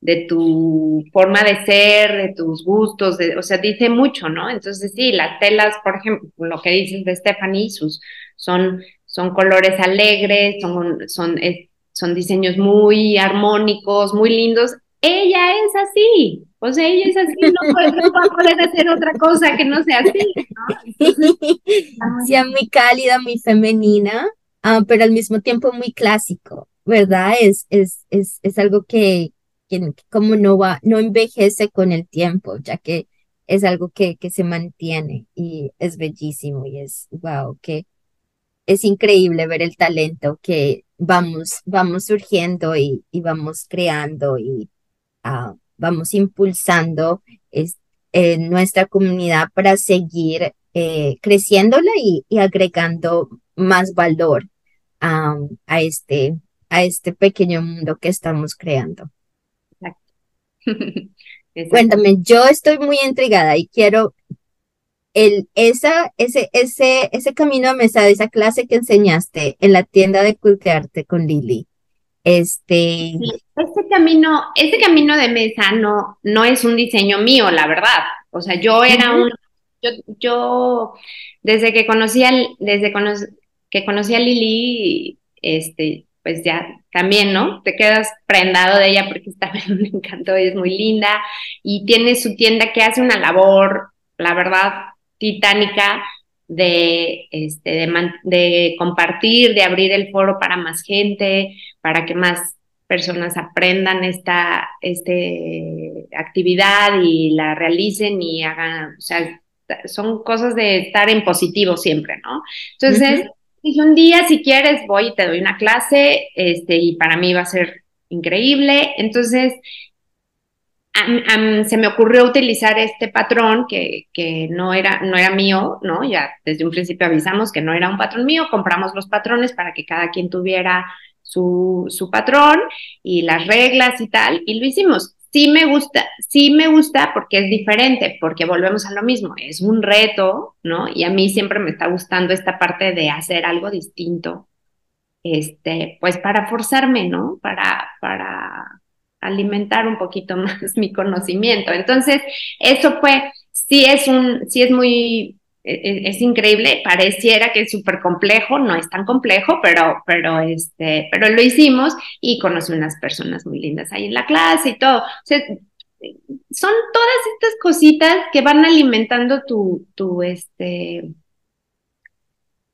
de tu forma de ser, de tus gustos, o sea, dice mucho, ¿no? Entonces, sí, las telas, por ejemplo, lo que dices de Stephanie, sus, son son colores alegres, son, son, son diseños muy armónicos, muy lindos. Ella es así, o sea, ella es así, no puede, [laughs] poder hacer otra cosa que no sea así, ¿no? sea muy cálida, muy femenina, ah, pero al mismo tiempo muy clásico, ¿verdad? Es, es, es, es algo que, que, como no va, no envejece con el tiempo, ya que es algo que, que se mantiene y es bellísimo y es, wow, que es increíble ver el talento que vamos, vamos surgiendo y, vamos creando y ah, vamos impulsando en nuestra comunidad para seguir eh, creciéndola y, agregando más valor a, este, a este pequeño mundo que estamos creando. [laughs] Cuéntame, yo estoy muy intrigada y quiero el, esa, ese, ese, ese camino a mesa esa clase que enseñaste en la tienda de cultearte con Lili. Este. ese camino, ese camino de mesa no, no es un diseño mío, la verdad. O sea, yo era un, yo, yo, desde que conocí a, desde que conocí a Lili, este, pues ya también, ¿no? Te quedas prendado de ella porque está [laughs] me encantó y es muy linda y tiene su tienda que hace una labor, la verdad, titánica de, este, de, de, compartir, de abrir el foro para más gente, para que más personas aprendan esta este, actividad y la realicen y hagan, o sea, son cosas de estar en positivo siempre, ¿no? Entonces, dije un día, si quieres, voy y te doy una clase, este, y para mí va a ser increíble. Entonces, se me ocurrió utilizar este patrón que, que, no, era, no era mío, ¿no? Ya desde un principio avisamos que no era un patrón mío, compramos los patrones para que cada quien tuviera su, su patrón y las reglas y tal, y lo hicimos. Sí me gusta, sí me gusta porque es diferente, porque volvemos a lo mismo, es un reto, ¿no? Y a mí siempre me está gustando esta parte de hacer algo distinto, este, pues para forzarme, ¿no? Para, para alimentar un poquito [laughs] más mi conocimiento. Entonces, eso fue, sí es un, sí es muy, e, e, es, increíble, pareciera que es súper complejo, no es tan complejo, pero, pero, este, pero lo hicimos y conocí unas personas muy lindas ahí en la clase y todo. son todas estas cositas que van alimentando tu, tu, este,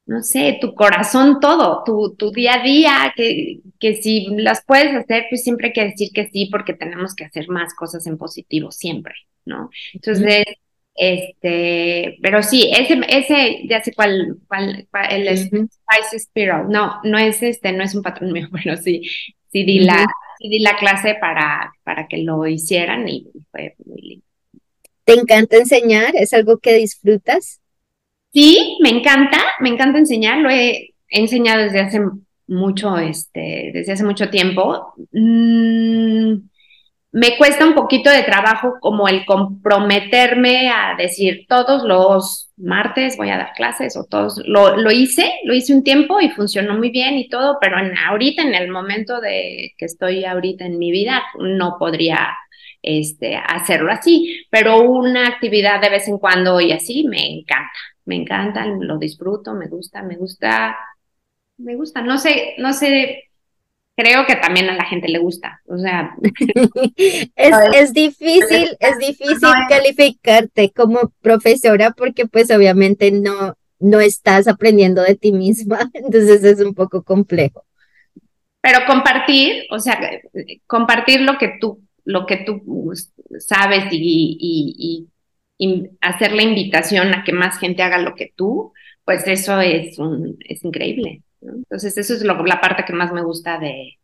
no sé, tu corazón todo, tu, tu día a día, que, que si las puedes hacer, pues siempre hay que decir que sí, porque tenemos que hacer más cosas en positivo siempre, ¿no? Entonces, este, pero sí, ese, ese, ya sé cuál, cuál, el Spice Spiral, no, no es este, no es un patrón [laughs] mío, pero sí, sí di la, sí di la clase para, para que lo hicieran y fue muy lindo. ¿Te encanta enseñar? ¿Es algo que disfrutas? Sí, me encanta, me encanta enseñar, lo he, enseñado desde hace mucho, este, desde hace mucho tiempo. Mm, me cuesta un poquito de trabajo como el comprometerme a decir todos los martes voy a dar clases o todos, lo, lo hice, lo hice un tiempo y funcionó muy bien y todo, pero en, ahorita, en el momento de que estoy ahorita en mi vida, no podría este, hacerlo así, pero una actividad de vez en cuando y así me encanta me encantan, lo disfruto, me gusta, me gusta, me gusta. No sé, no sé, creo que también a la gente le gusta. O sea, [laughs] es, difícil, es difícil calificarte como profesora porque pues obviamente no, no estás aprendiendo de ti misma, [laughs] entonces es un poco complejo. Pero compartir, o sea, compartir lo que tú, lo que tú sabes y, y hacer la invitación a que más gente haga lo que tú, pues eso es, un, es increíble. Entonces, eso es la parte que más me gusta de,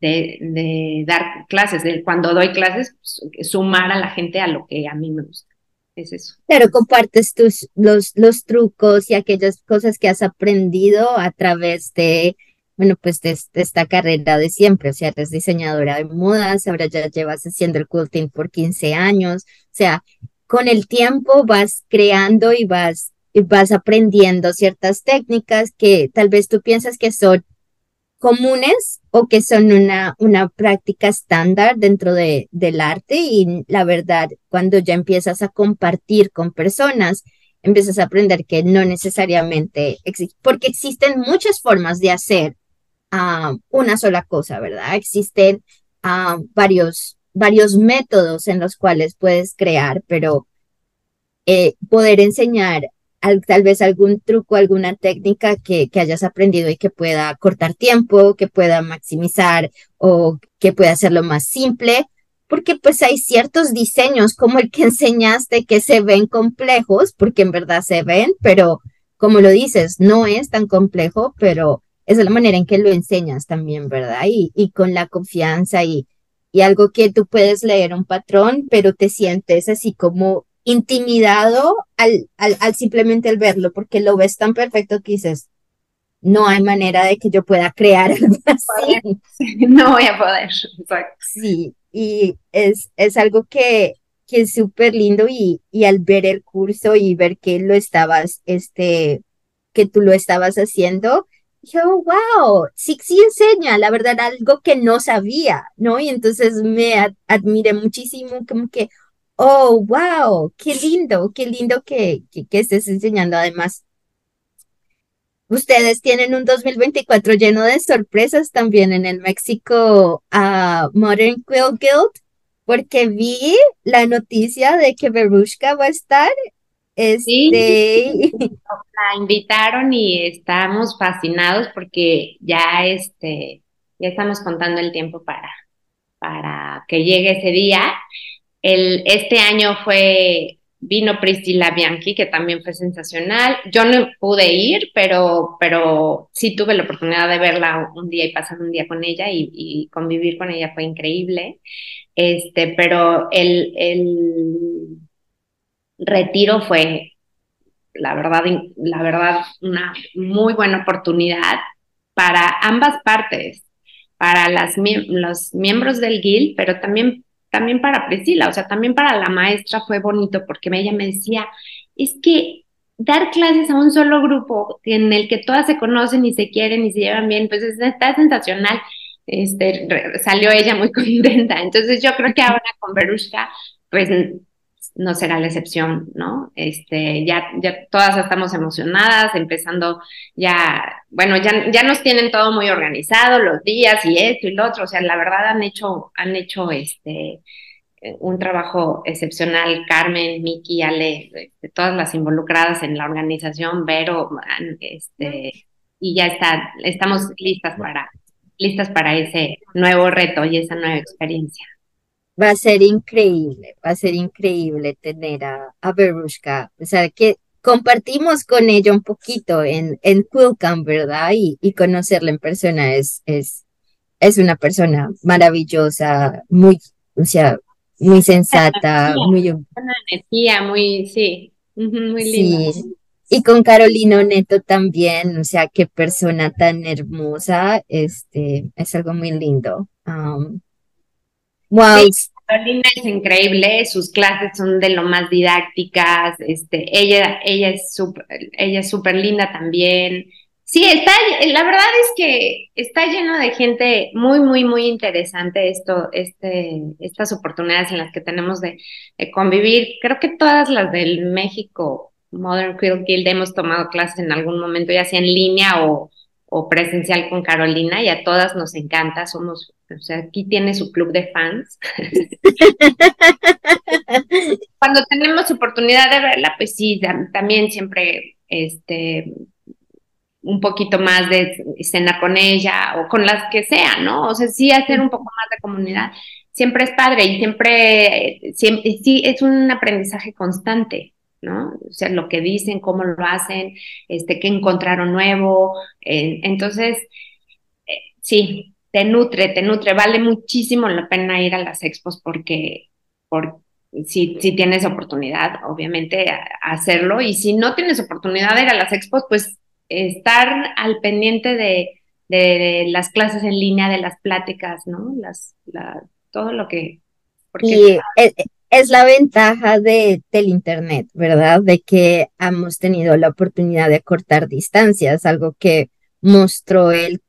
de, dar clases, de cuando doy clases, pues, sumar a la gente a lo que a mí me gusta. Es eso. Pero compartes tus, los, los trucos y aquellas cosas que has aprendido a través de, bueno, pues de, esta carrera de siempre. O sea, eres diseñadora de modas, ahora ya llevas haciendo el quilting por 15 años. O sea, con el tiempo vas creando y vas, vas aprendiendo ciertas técnicas que tal vez tú piensas que son comunes o que son una, una práctica estándar dentro de, del arte y la verdad, cuando ya empiezas a compartir con personas, empiezas a aprender que no necesariamente existe, porque existen muchas formas de hacer ah, una sola cosa, ¿verdad? Existen ah, varios varios métodos en los cuales puedes crear, pero eh, poder enseñar tal vez algún truco, alguna técnica que, que, hayas aprendido y que pueda cortar tiempo, que pueda maximizar o que pueda hacerlo más simple, porque pues hay ciertos diseños como el que [laughs] enseñaste que se ven complejos, porque en verdad se ven, pero como lo dices, no es tan complejo, pero es la manera en que lo enseñas también, ¿verdad? Y, y con la confianza y, y algo que tú puedes leer un patrón, pero te sientes así como intimidado al, al, al simplemente al verlo, porque lo ves tan perfecto que dices, no hay manera de que yo pueda crear algo [laughs] así. No voy a poder. Sí, y es, es algo que, que es súper lindo y, y al ver el curso y ver que lo estabas, este, que tú lo estabas haciendo, yo, wow, sí, sí enseña, la verdad, algo que no sabía, ¿no? Y entonces me admiré muchísimo, como que, oh, wow, qué lindo, qué lindo que, que, que estés enseñando. Además, Ustedes tienen un 2024 lleno de sorpresas también en el México uh, Modern Quill Guild, porque vi la noticia de que Berushka va a estar. Este... Sí, [laughs] la invitaron y estamos fascinados porque ya, este, ya estamos contando el tiempo para, para que llegue ese día. El, este año fue vino Priscilla Bianchi, que también fue sensacional. Yo no pude ir, pero, pero sí tuve la oportunidad de verla un día y pasar un día con ella y, convivir con ella fue increíble. Este, pero el, el retiro fue, la verdad, la verdad, una muy buena oportunidad para ambas partes, para las, los miembros del GIL, pero también también para Priscila, o sea, también para la maestra fue bonito porque ella me decía, es que dar clases a un solo grupo en el que todas se conocen y se quieren y se llevan bien, pues está sensacional. Este, salió ella muy [laughs] contenta. Entonces yo creo que ahora con Berushka, pues no será la excepción, ¿no? Este, ya, ya todas estamos emocionadas, empezando ya, bueno, ya, ya nos tienen todo muy organizado, los días y esto y lo otro, o sea, la verdad han hecho, han hecho este, un trabajo excepcional, Carmen, Miki, Ale, este, todas las involucradas en la organización, Vero, este, y ya está, estamos listas para, listas para ese nuevo reto y esa nueva experiencia. Va a ser increíble, va a ser increíble tener a, a Berushka, o sea, que compartimos con ella un poquito en, en Quilcam, ¿verdad? Y, y conocerla en persona es, es, es una persona maravillosa, muy, o sea, muy sensata, muy... Una energía muy, sí, muy linda. Sí. Y con Carolina Neto también, o sea, qué persona tan hermosa, este, es algo muy lindo. Um, Wow. Carolina es increíble, sus clases son de lo más didácticas, este, ella, ella es súper, ella es súper linda también. Sí, está, la verdad es que está lleno de gente muy, muy, muy interesante esto, este, estas oportunidades en las que tenemos de, convivir. Creo que todas las del México Modern Quill Guild hemos tomado clases en algún momento, ya sea en línea o, o presencial con Carolina y a todas nos encanta, somos, o sea, aquí tiene su club de fans. [laughs] Cuando tenemos oportunidad de verla, pues sí, también siempre, este, un poquito más de escena con ella o con las que sea, ¿no? O sea, sí hacer un poco más de comunidad. Siempre es padre y siempre, siempre sí es un aprendizaje constante. ¿No? O sea, lo que dicen, cómo lo hacen, este, qué encontraron nuevo. Eh, entonces, eh, sí, te nutre, te nutre. Vale muchísimo la pena ir a las expos porque, si, si tienes oportunidad, obviamente, hacerlo. Y si no tienes oportunidad de ir a las expos, pues estar al pendiente de, de, las clases en línea, de las pláticas, ¿no? Las, todo lo que... es la ventaja de, del Internet, ¿verdad? De que hemos tenido la oportunidad de cortar distancias, algo que mostró él.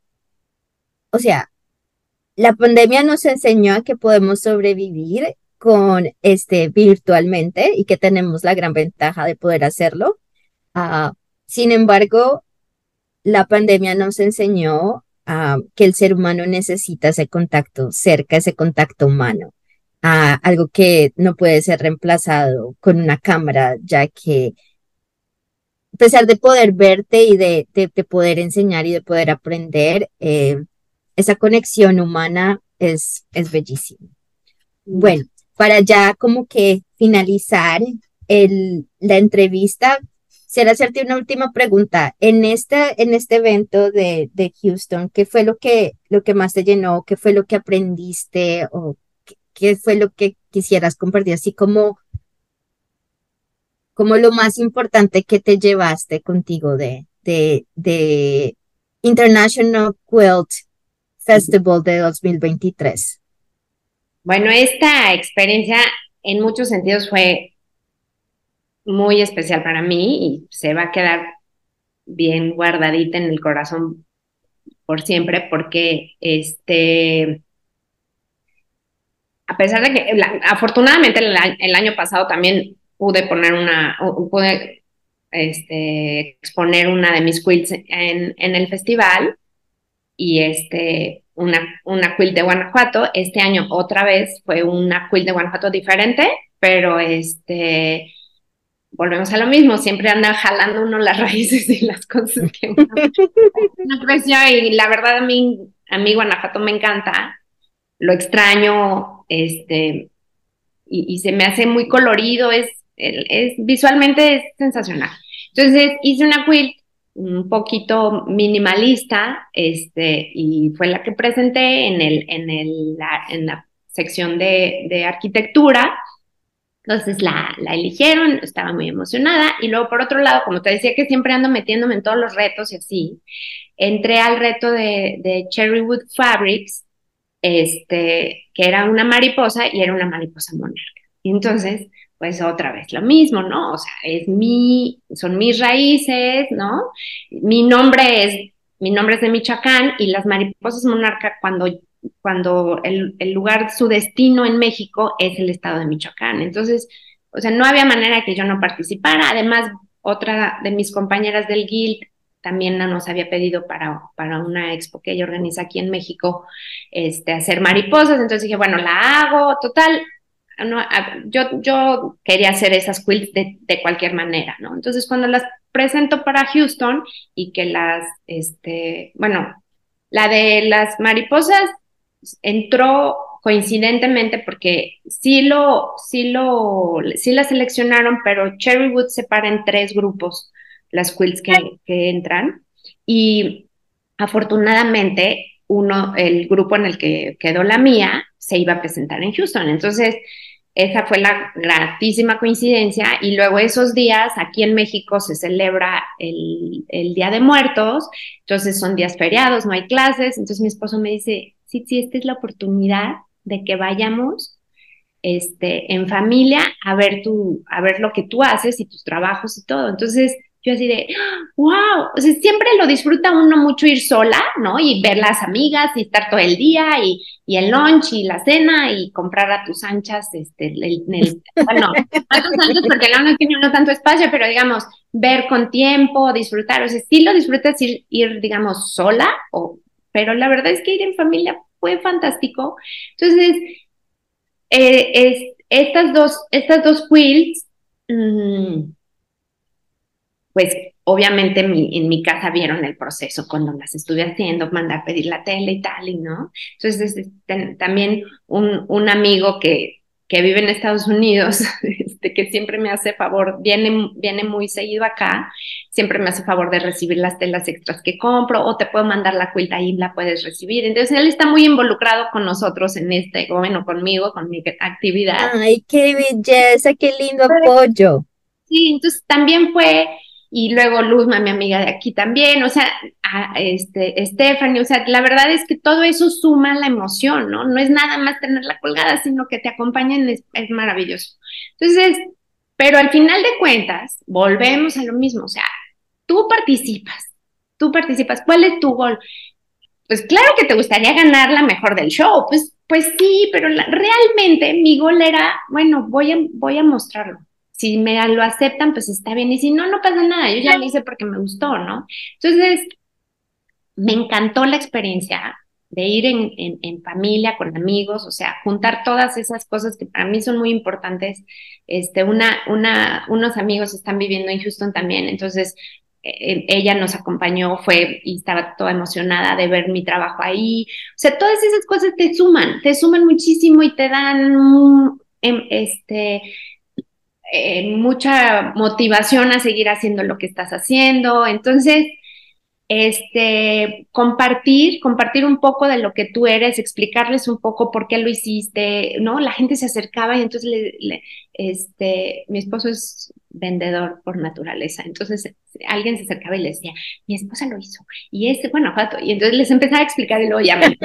O sea, la pandemia nos enseñó a que podemos sobrevivir con este virtualmente y que tenemos la gran ventaja de poder hacerlo. Uh, sin embargo, la pandemia nos enseñó uh, que el ser humano necesita ese contacto cerca, ese contacto humano a algo que no puede ser reemplazado con una cámara, ya que a pesar de poder verte y de, de, poder enseñar y de poder aprender, eh, esa conexión humana es, es bellísima. Bueno, para ya como que finalizar el, la entrevista, Quisiera hacerte una última pregunta. En este, en este evento de, de Houston, ¿qué fue lo que, lo que más te llenó? ¿Qué fue lo que aprendiste? ¿O qué, fue lo que quisieras compartir? Así como, como lo más importante que te llevaste contigo de, de, de International Quilt Festival de 2023. Bueno, esta experiencia en muchos sentidos fue muy especial para mí y se va a quedar bien guardadita en el corazón por siempre porque este a pesar de que afortunadamente el, año pasado también pude poner una pude este, exponer una de mis quilts en, en el festival y este una, una quilt de Guanajuato. Este año otra vez fue una quilt de Guanajuato diferente, pero este volvemos a lo mismo, siempre anda jalando uno las [laughs] raíces y las cosas que uno, [laughs] creció y la verdad a mí, a mí Guanajuato me encanta, lo extraño, este, y, se me hace muy colorido, es, es, visualmente es sensacional. Entonces hice una quilt un poquito minimalista, este, y fue la que presenté en el, en el, la, en la sección de, de arquitectura, entonces la, la, eligieron, estaba muy emocionada. Y luego, por otro lado, como te decía que siempre ando metiéndome en todos los retos y así, entré al reto de, de Cherrywood Fabrics, este, que era una mariposa y era una mariposa monarca. Y entonces, pues otra vez lo mismo, ¿no? O sea, es mi, son mis raíces, ¿no? Mi nombre es, mi nombre es de Michoacán y las mariposas monarca, cuando cuando el, lugar, su destino en México es el estado de Michoacán. Entonces, o sea, no había manera que yo no participara. Además, otra de mis compañeras del Guild también nos había pedido para, para una expo que ella organiza aquí en México, este, hacer mariposas. Entonces dije, bueno, la hago, total. yo, yo quería hacer esas quilts de, de, cualquier manera, ¿no? Entonces, cuando las presento para Houston y que las, este, bueno, la de las mariposas entró coincidentemente porque sí lo, sí lo, sí la seleccionaron, pero Cherrywood separa en tres grupos las quilts que, que entran y afortunadamente uno, el grupo en el que quedó la mía, se iba a presentar en Houston. Entonces, esa fue la gratísima coincidencia y luego esos días aquí en México se celebra el, el, Día de Muertos, entonces son días feriados, no hay clases, entonces mi esposo me dice, sí, sí, esta es la oportunidad de que vayamos este, en familia a ver, tu, a ver lo que tú haces y tus trabajos y todo. Entonces, yo así de, wow, o sea, siempre lo disfruta uno mucho ir sola, ¿no? Y ver las amigas y estar todo el día y, y el lunch y la cena y comprar a tus anchas, este, el, bueno, a tus anchas porque no tiene uno tanto espacio, pero digamos, ver con tiempo, disfrutar, o sea, sí lo disfrutas ir, ir digamos, sola o pero la verdad es que ir en familia fue fantástico. Entonces, eh, es, estas, dos, estas dos quilts, mm, pues obviamente en mi casa vieron el proceso cuando las estuve haciendo, mandar pedir la tele y tal, y no. Entonces, este, también un, un amigo que, que vive en Estados Unidos, [laughs] este, que siempre me hace favor, viene, viene muy seguido acá, siempre me hace favor de recibir las telas extras que compro o te puedo mandar la cuenta y la puedes recibir. Entonces él está muy involucrado con nosotros en este, bueno, conmigo, con mi actividad. Ay, qué belleza, qué lindo apoyo. Sí, entonces también fue y luego Luzma, mi amiga de aquí también, o sea, este, Stephanie, o sea, la verdad es que todo eso suma la emoción, ¿no? No es nada más tenerla colgada, sino que te acompañen, es, es maravilloso. Entonces, pero al final de cuentas, volvemos a lo mismo, o sea, tú participas, tú participas, ¿cuál es tu gol? Pues claro que te gustaría ganar la mejor del show, pues, pues sí, pero realmente mi gol era, bueno, voy a, voy a mostrarlo si me lo aceptan, pues está bien. Y si no, no pasa nada. Yo ya lo hice porque me gustó, ¿no? Entonces, me encantó la experiencia de ir en, en, familia, con amigos, o sea, juntar todas esas cosas que para mí son muy importantes. Este, una, una, unos amigos están viviendo en Houston también, entonces e, ella nos acompañó, fue y estaba toda emocionada de ver mi trabajo ahí. O sea, todas esas cosas te suman, te suman muchísimo y te dan, em, este, eh, mucha motivación a seguir haciendo lo que estás haciendo. Entonces, este, compartir, compartir un poco de lo que tú eres, explicarles un poco por qué lo hiciste, ¿no? La gente se acercaba y entonces le, este, mi esposo es vendedor por naturaleza, entonces alguien se acercaba y le decía, mi esposa lo hizo, y este, bueno, y entonces les empezaba a explicar y luego ya me [laughs]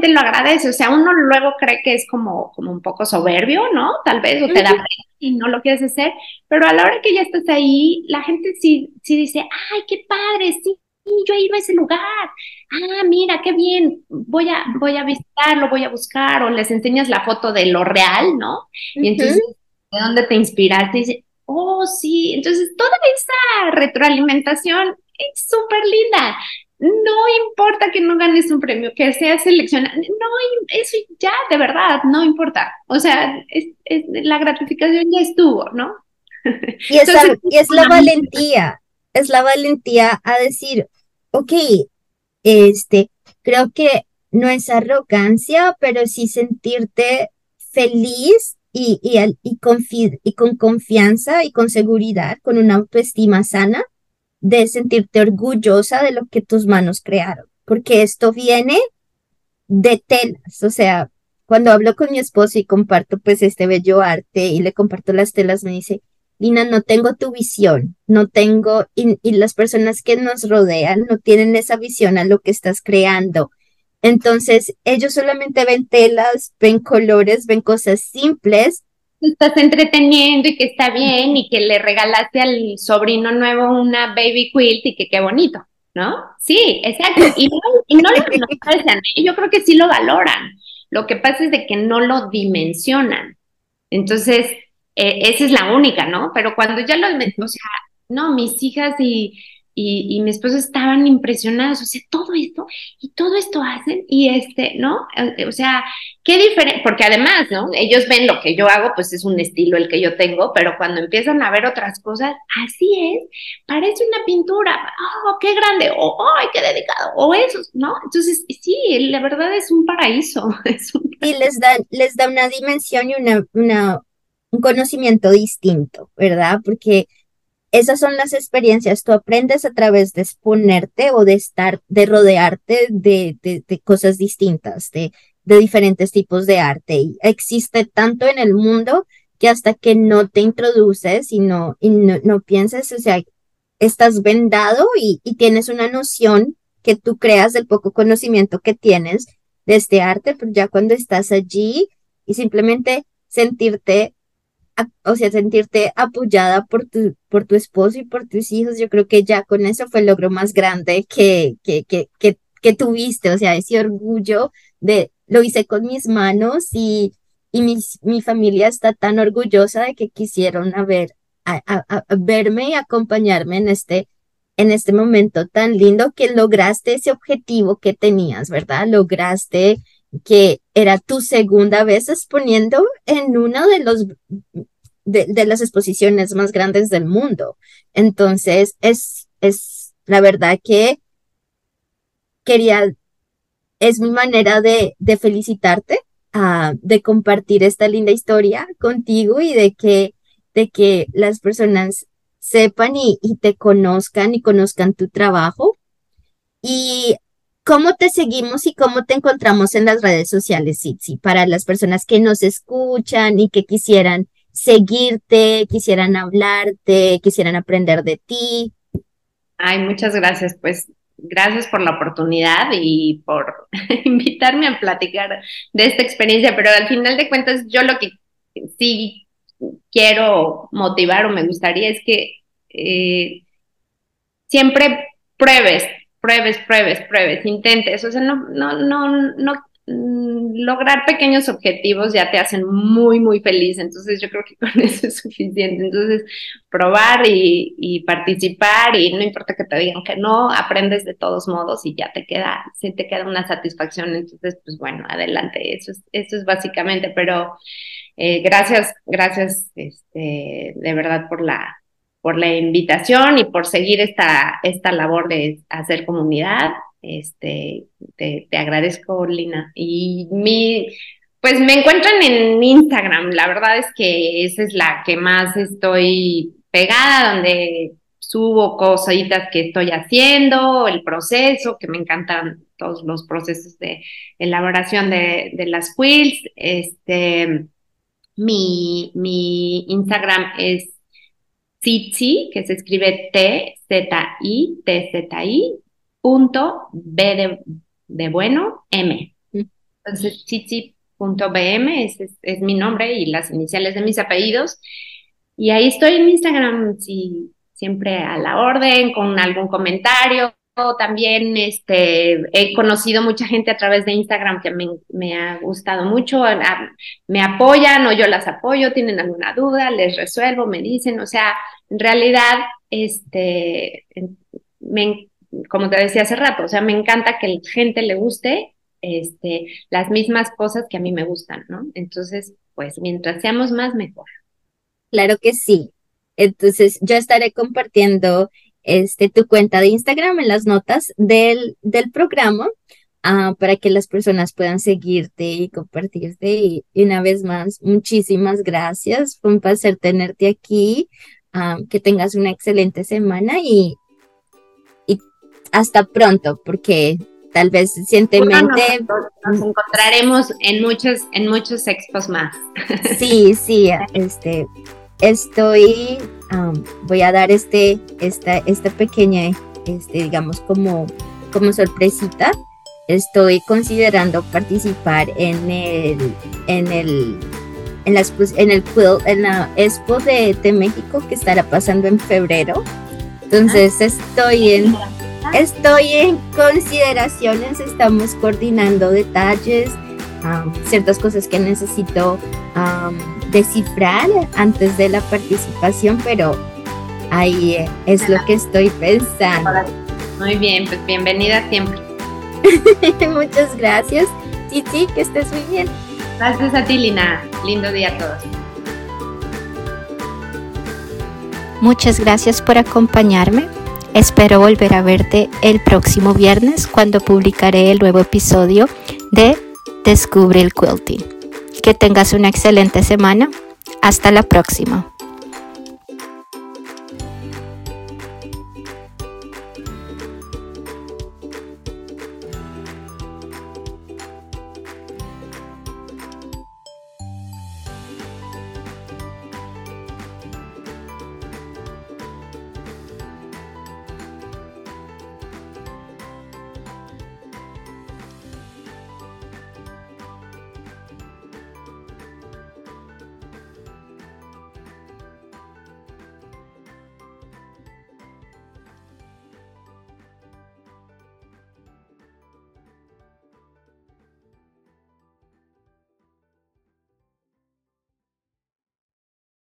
gente lo agradece, o sea, uno luego cree que es como, como un poco soberbio, ¿no? Tal vez, o te da y no lo quieres hacer, pero a la hora que ya estás ahí, la gente sí, sí dice, ay, qué padre, sí, yo he ido a ese lugar, ah, mira, qué bien, voy a, voy a visitarlo, voy a buscar, o les enseñas la foto de lo real, ¿no? Y entonces, ¿de dónde te inspiraste? Y dice, oh, sí, entonces toda esa retroalimentación es súper linda. No importa que no ganes un premio, que seas seleccionado, no, eso ya, de verdad, no importa. O sea, es, la gratificación ya estuvo, ¿no? Y es, y es la valentía, es la valentía a decir, ok, este, creo que no es arrogancia, pero sí sentirte feliz y, y, y, y con confianza y con seguridad, con una autoestima sana, de sentirte orgullosa de lo que tus manos crearon, porque esto viene de telas, o sea, cuando hablo con mi esposo y comparto pues este bello arte y le comparto las telas, me dice, Lina, no tengo tu visión, no tengo, y, las personas que nos rodean no tienen esa visión a lo que estás creando. Entonces, ellos solamente ven telas, ven colores, ven cosas simples. Estás entreteniendo y que está bien y que le regalaste al sobrino nuevo una baby quilt y que qué bonito, ¿no? Sí, exacto. Y no, lo aprecian, ¿eh? yo creo que sí lo valoran. Lo que pasa es de que no lo dimensionan. Entonces, eh, esa es la única, ¿no? Pero cuando ya lo, o sea, no, mis hijas y, y, mi esposo estaban impresionados, o sea, todo esto, y todo esto hacen, y este, ¿no? Eh, o sea, qué diferente, porque además, ¿no? Ellos ven lo que yo hago, pues es un estilo el que yo tengo, pero cuando empiezan a ver otras cosas, así es, parece una pintura, oh, qué grande, o oh, ay, qué dedicado, o eso, ¿no? Entonces, sí, la verdad es un paraíso. [laughs] Es Y les da, les da una dimensión y una, una un conocimiento distinto, ¿verdad? Porque esas son las experiencias, tú aprendes a través de exponerte o de estar, de rodearte de, de, cosas distintas, de, de diferentes tipos de arte. Y existe tanto en el mundo que hasta que no te introduces y no, y no, piensas, o sea, estás vendado y, y tienes una noción que tú creas del poco conocimiento que tienes de este arte, pero ya cuando estás allí y simplemente sentirte o sea, sentirte apoyada por tu, por tu esposo y por tus hijos, yo creo que ya con eso fue el logro más grande que, que, que, que, que tuviste, o sea, ese orgullo de lo hice con mis manos y, y mi, mi familia está tan orgullosa de que quisieron a a, verme y acompañarme en este, en este momento tan lindo que lograste ese objetivo que tenías, ¿verdad? Lograste que era tu segunda vez exponiendo en una de los de, las exposiciones más grandes del mundo. Entonces, es, es la verdad que quería, es mi manera de, de felicitarte, uh, de compartir esta linda historia contigo y de que, de que las personas sepan y, y te conozcan y conozcan tu trabajo. Y ¿Cómo te seguimos y cómo te encontramos en las redes sociales, Sitsi? Para las personas que nos escuchan y que quisieran seguirte, quisieran hablarte, quisieran aprender de ti. Ay, muchas gracias. Pues gracias por la oportunidad y por [laughs] invitarme a platicar de esta experiencia, pero al final de cuentas yo lo que sí quiero motivar o me gustaría es que eh, siempre pruebes pruebes, pruebes, pruebes, intentes, o sea, no, no, no, no, mm, lograr pequeños objetivos ya te hacen muy, muy feliz, entonces yo creo que [laughs] con eso es suficiente, entonces probar y, participar y no importa que te digan que no, aprendes de todos modos y ya te queda, sí te queda una satisfacción, entonces pues bueno, adelante, eso es, eso es básicamente, pero eh, gracias, gracias este, de verdad por la, por la invitación y por seguir esta, esta labor de hacer comunidad. Este, te, agradezco, Lina. Y mi, Pues me encuentran en Instagram, la verdad es que esa es la que más estoy pegada, donde subo cositas que estoy haciendo, el proceso, que me encantan todos los procesos de elaboración de, las quills. Este, mi, mi Instagram es Tsitsi, que se escribe T-Z-I, T-Z-I, punto B de, bueno, M. Entonces, Tsitsi.bm es, es, mi nombre y las iniciales de mis apellidos. Y ahí estoy en Instagram, si, siempre a la orden, con algún comentario. También este, he conocido mucha gente a través de Instagram que me, ha gustado mucho, me apoyan o yo las apoyo, tienen alguna duda, les resuelvo, me dicen, o sea, en realidad, este, me, como te decía hace rato, o sea, me encanta que la gente le guste este, las mismas cosas que a mí me gustan, ¿no? Entonces, pues mientras seamos más, mejor. Claro que sí. Entonces, yo estaré compartiendo este, tu cuenta de Instagram en las notas del, del programa ah, para que las personas puedan seguirte y compartirte. Y, una vez más, muchísimas gracias. Fue un placer tenerte aquí. Ah, que tengas una excelente semana y, y hasta pronto, porque tal vez recientemente nos, encontraremos en muchos en muchos expos más. Sí, sí, este estoy, voy a dar este, esta, esta pequeña, este, digamos, como, como sorpresita. Estoy considerando participar en el, en el, en, las, en el en la Expo de, de México que estará pasando en febrero. Entonces ah. estoy en, estoy en consideraciones, estamos coordinando detalles, ciertas cosas que necesito descifrar antes de la participación, pero ahí es lo que estoy pensando. Muy bien, pues bienvenida siempre. [laughs] Muchas gracias. Sí, sí, que estés muy bien. Gracias a ti, Lina. Lindo día a todos. Muchas gracias por acompañarme. Espero volver a verte el próximo viernes cuando publicaré el nuevo episodio de Descubre el Quilting. Que tengas una excelente semana. Hasta la próxima.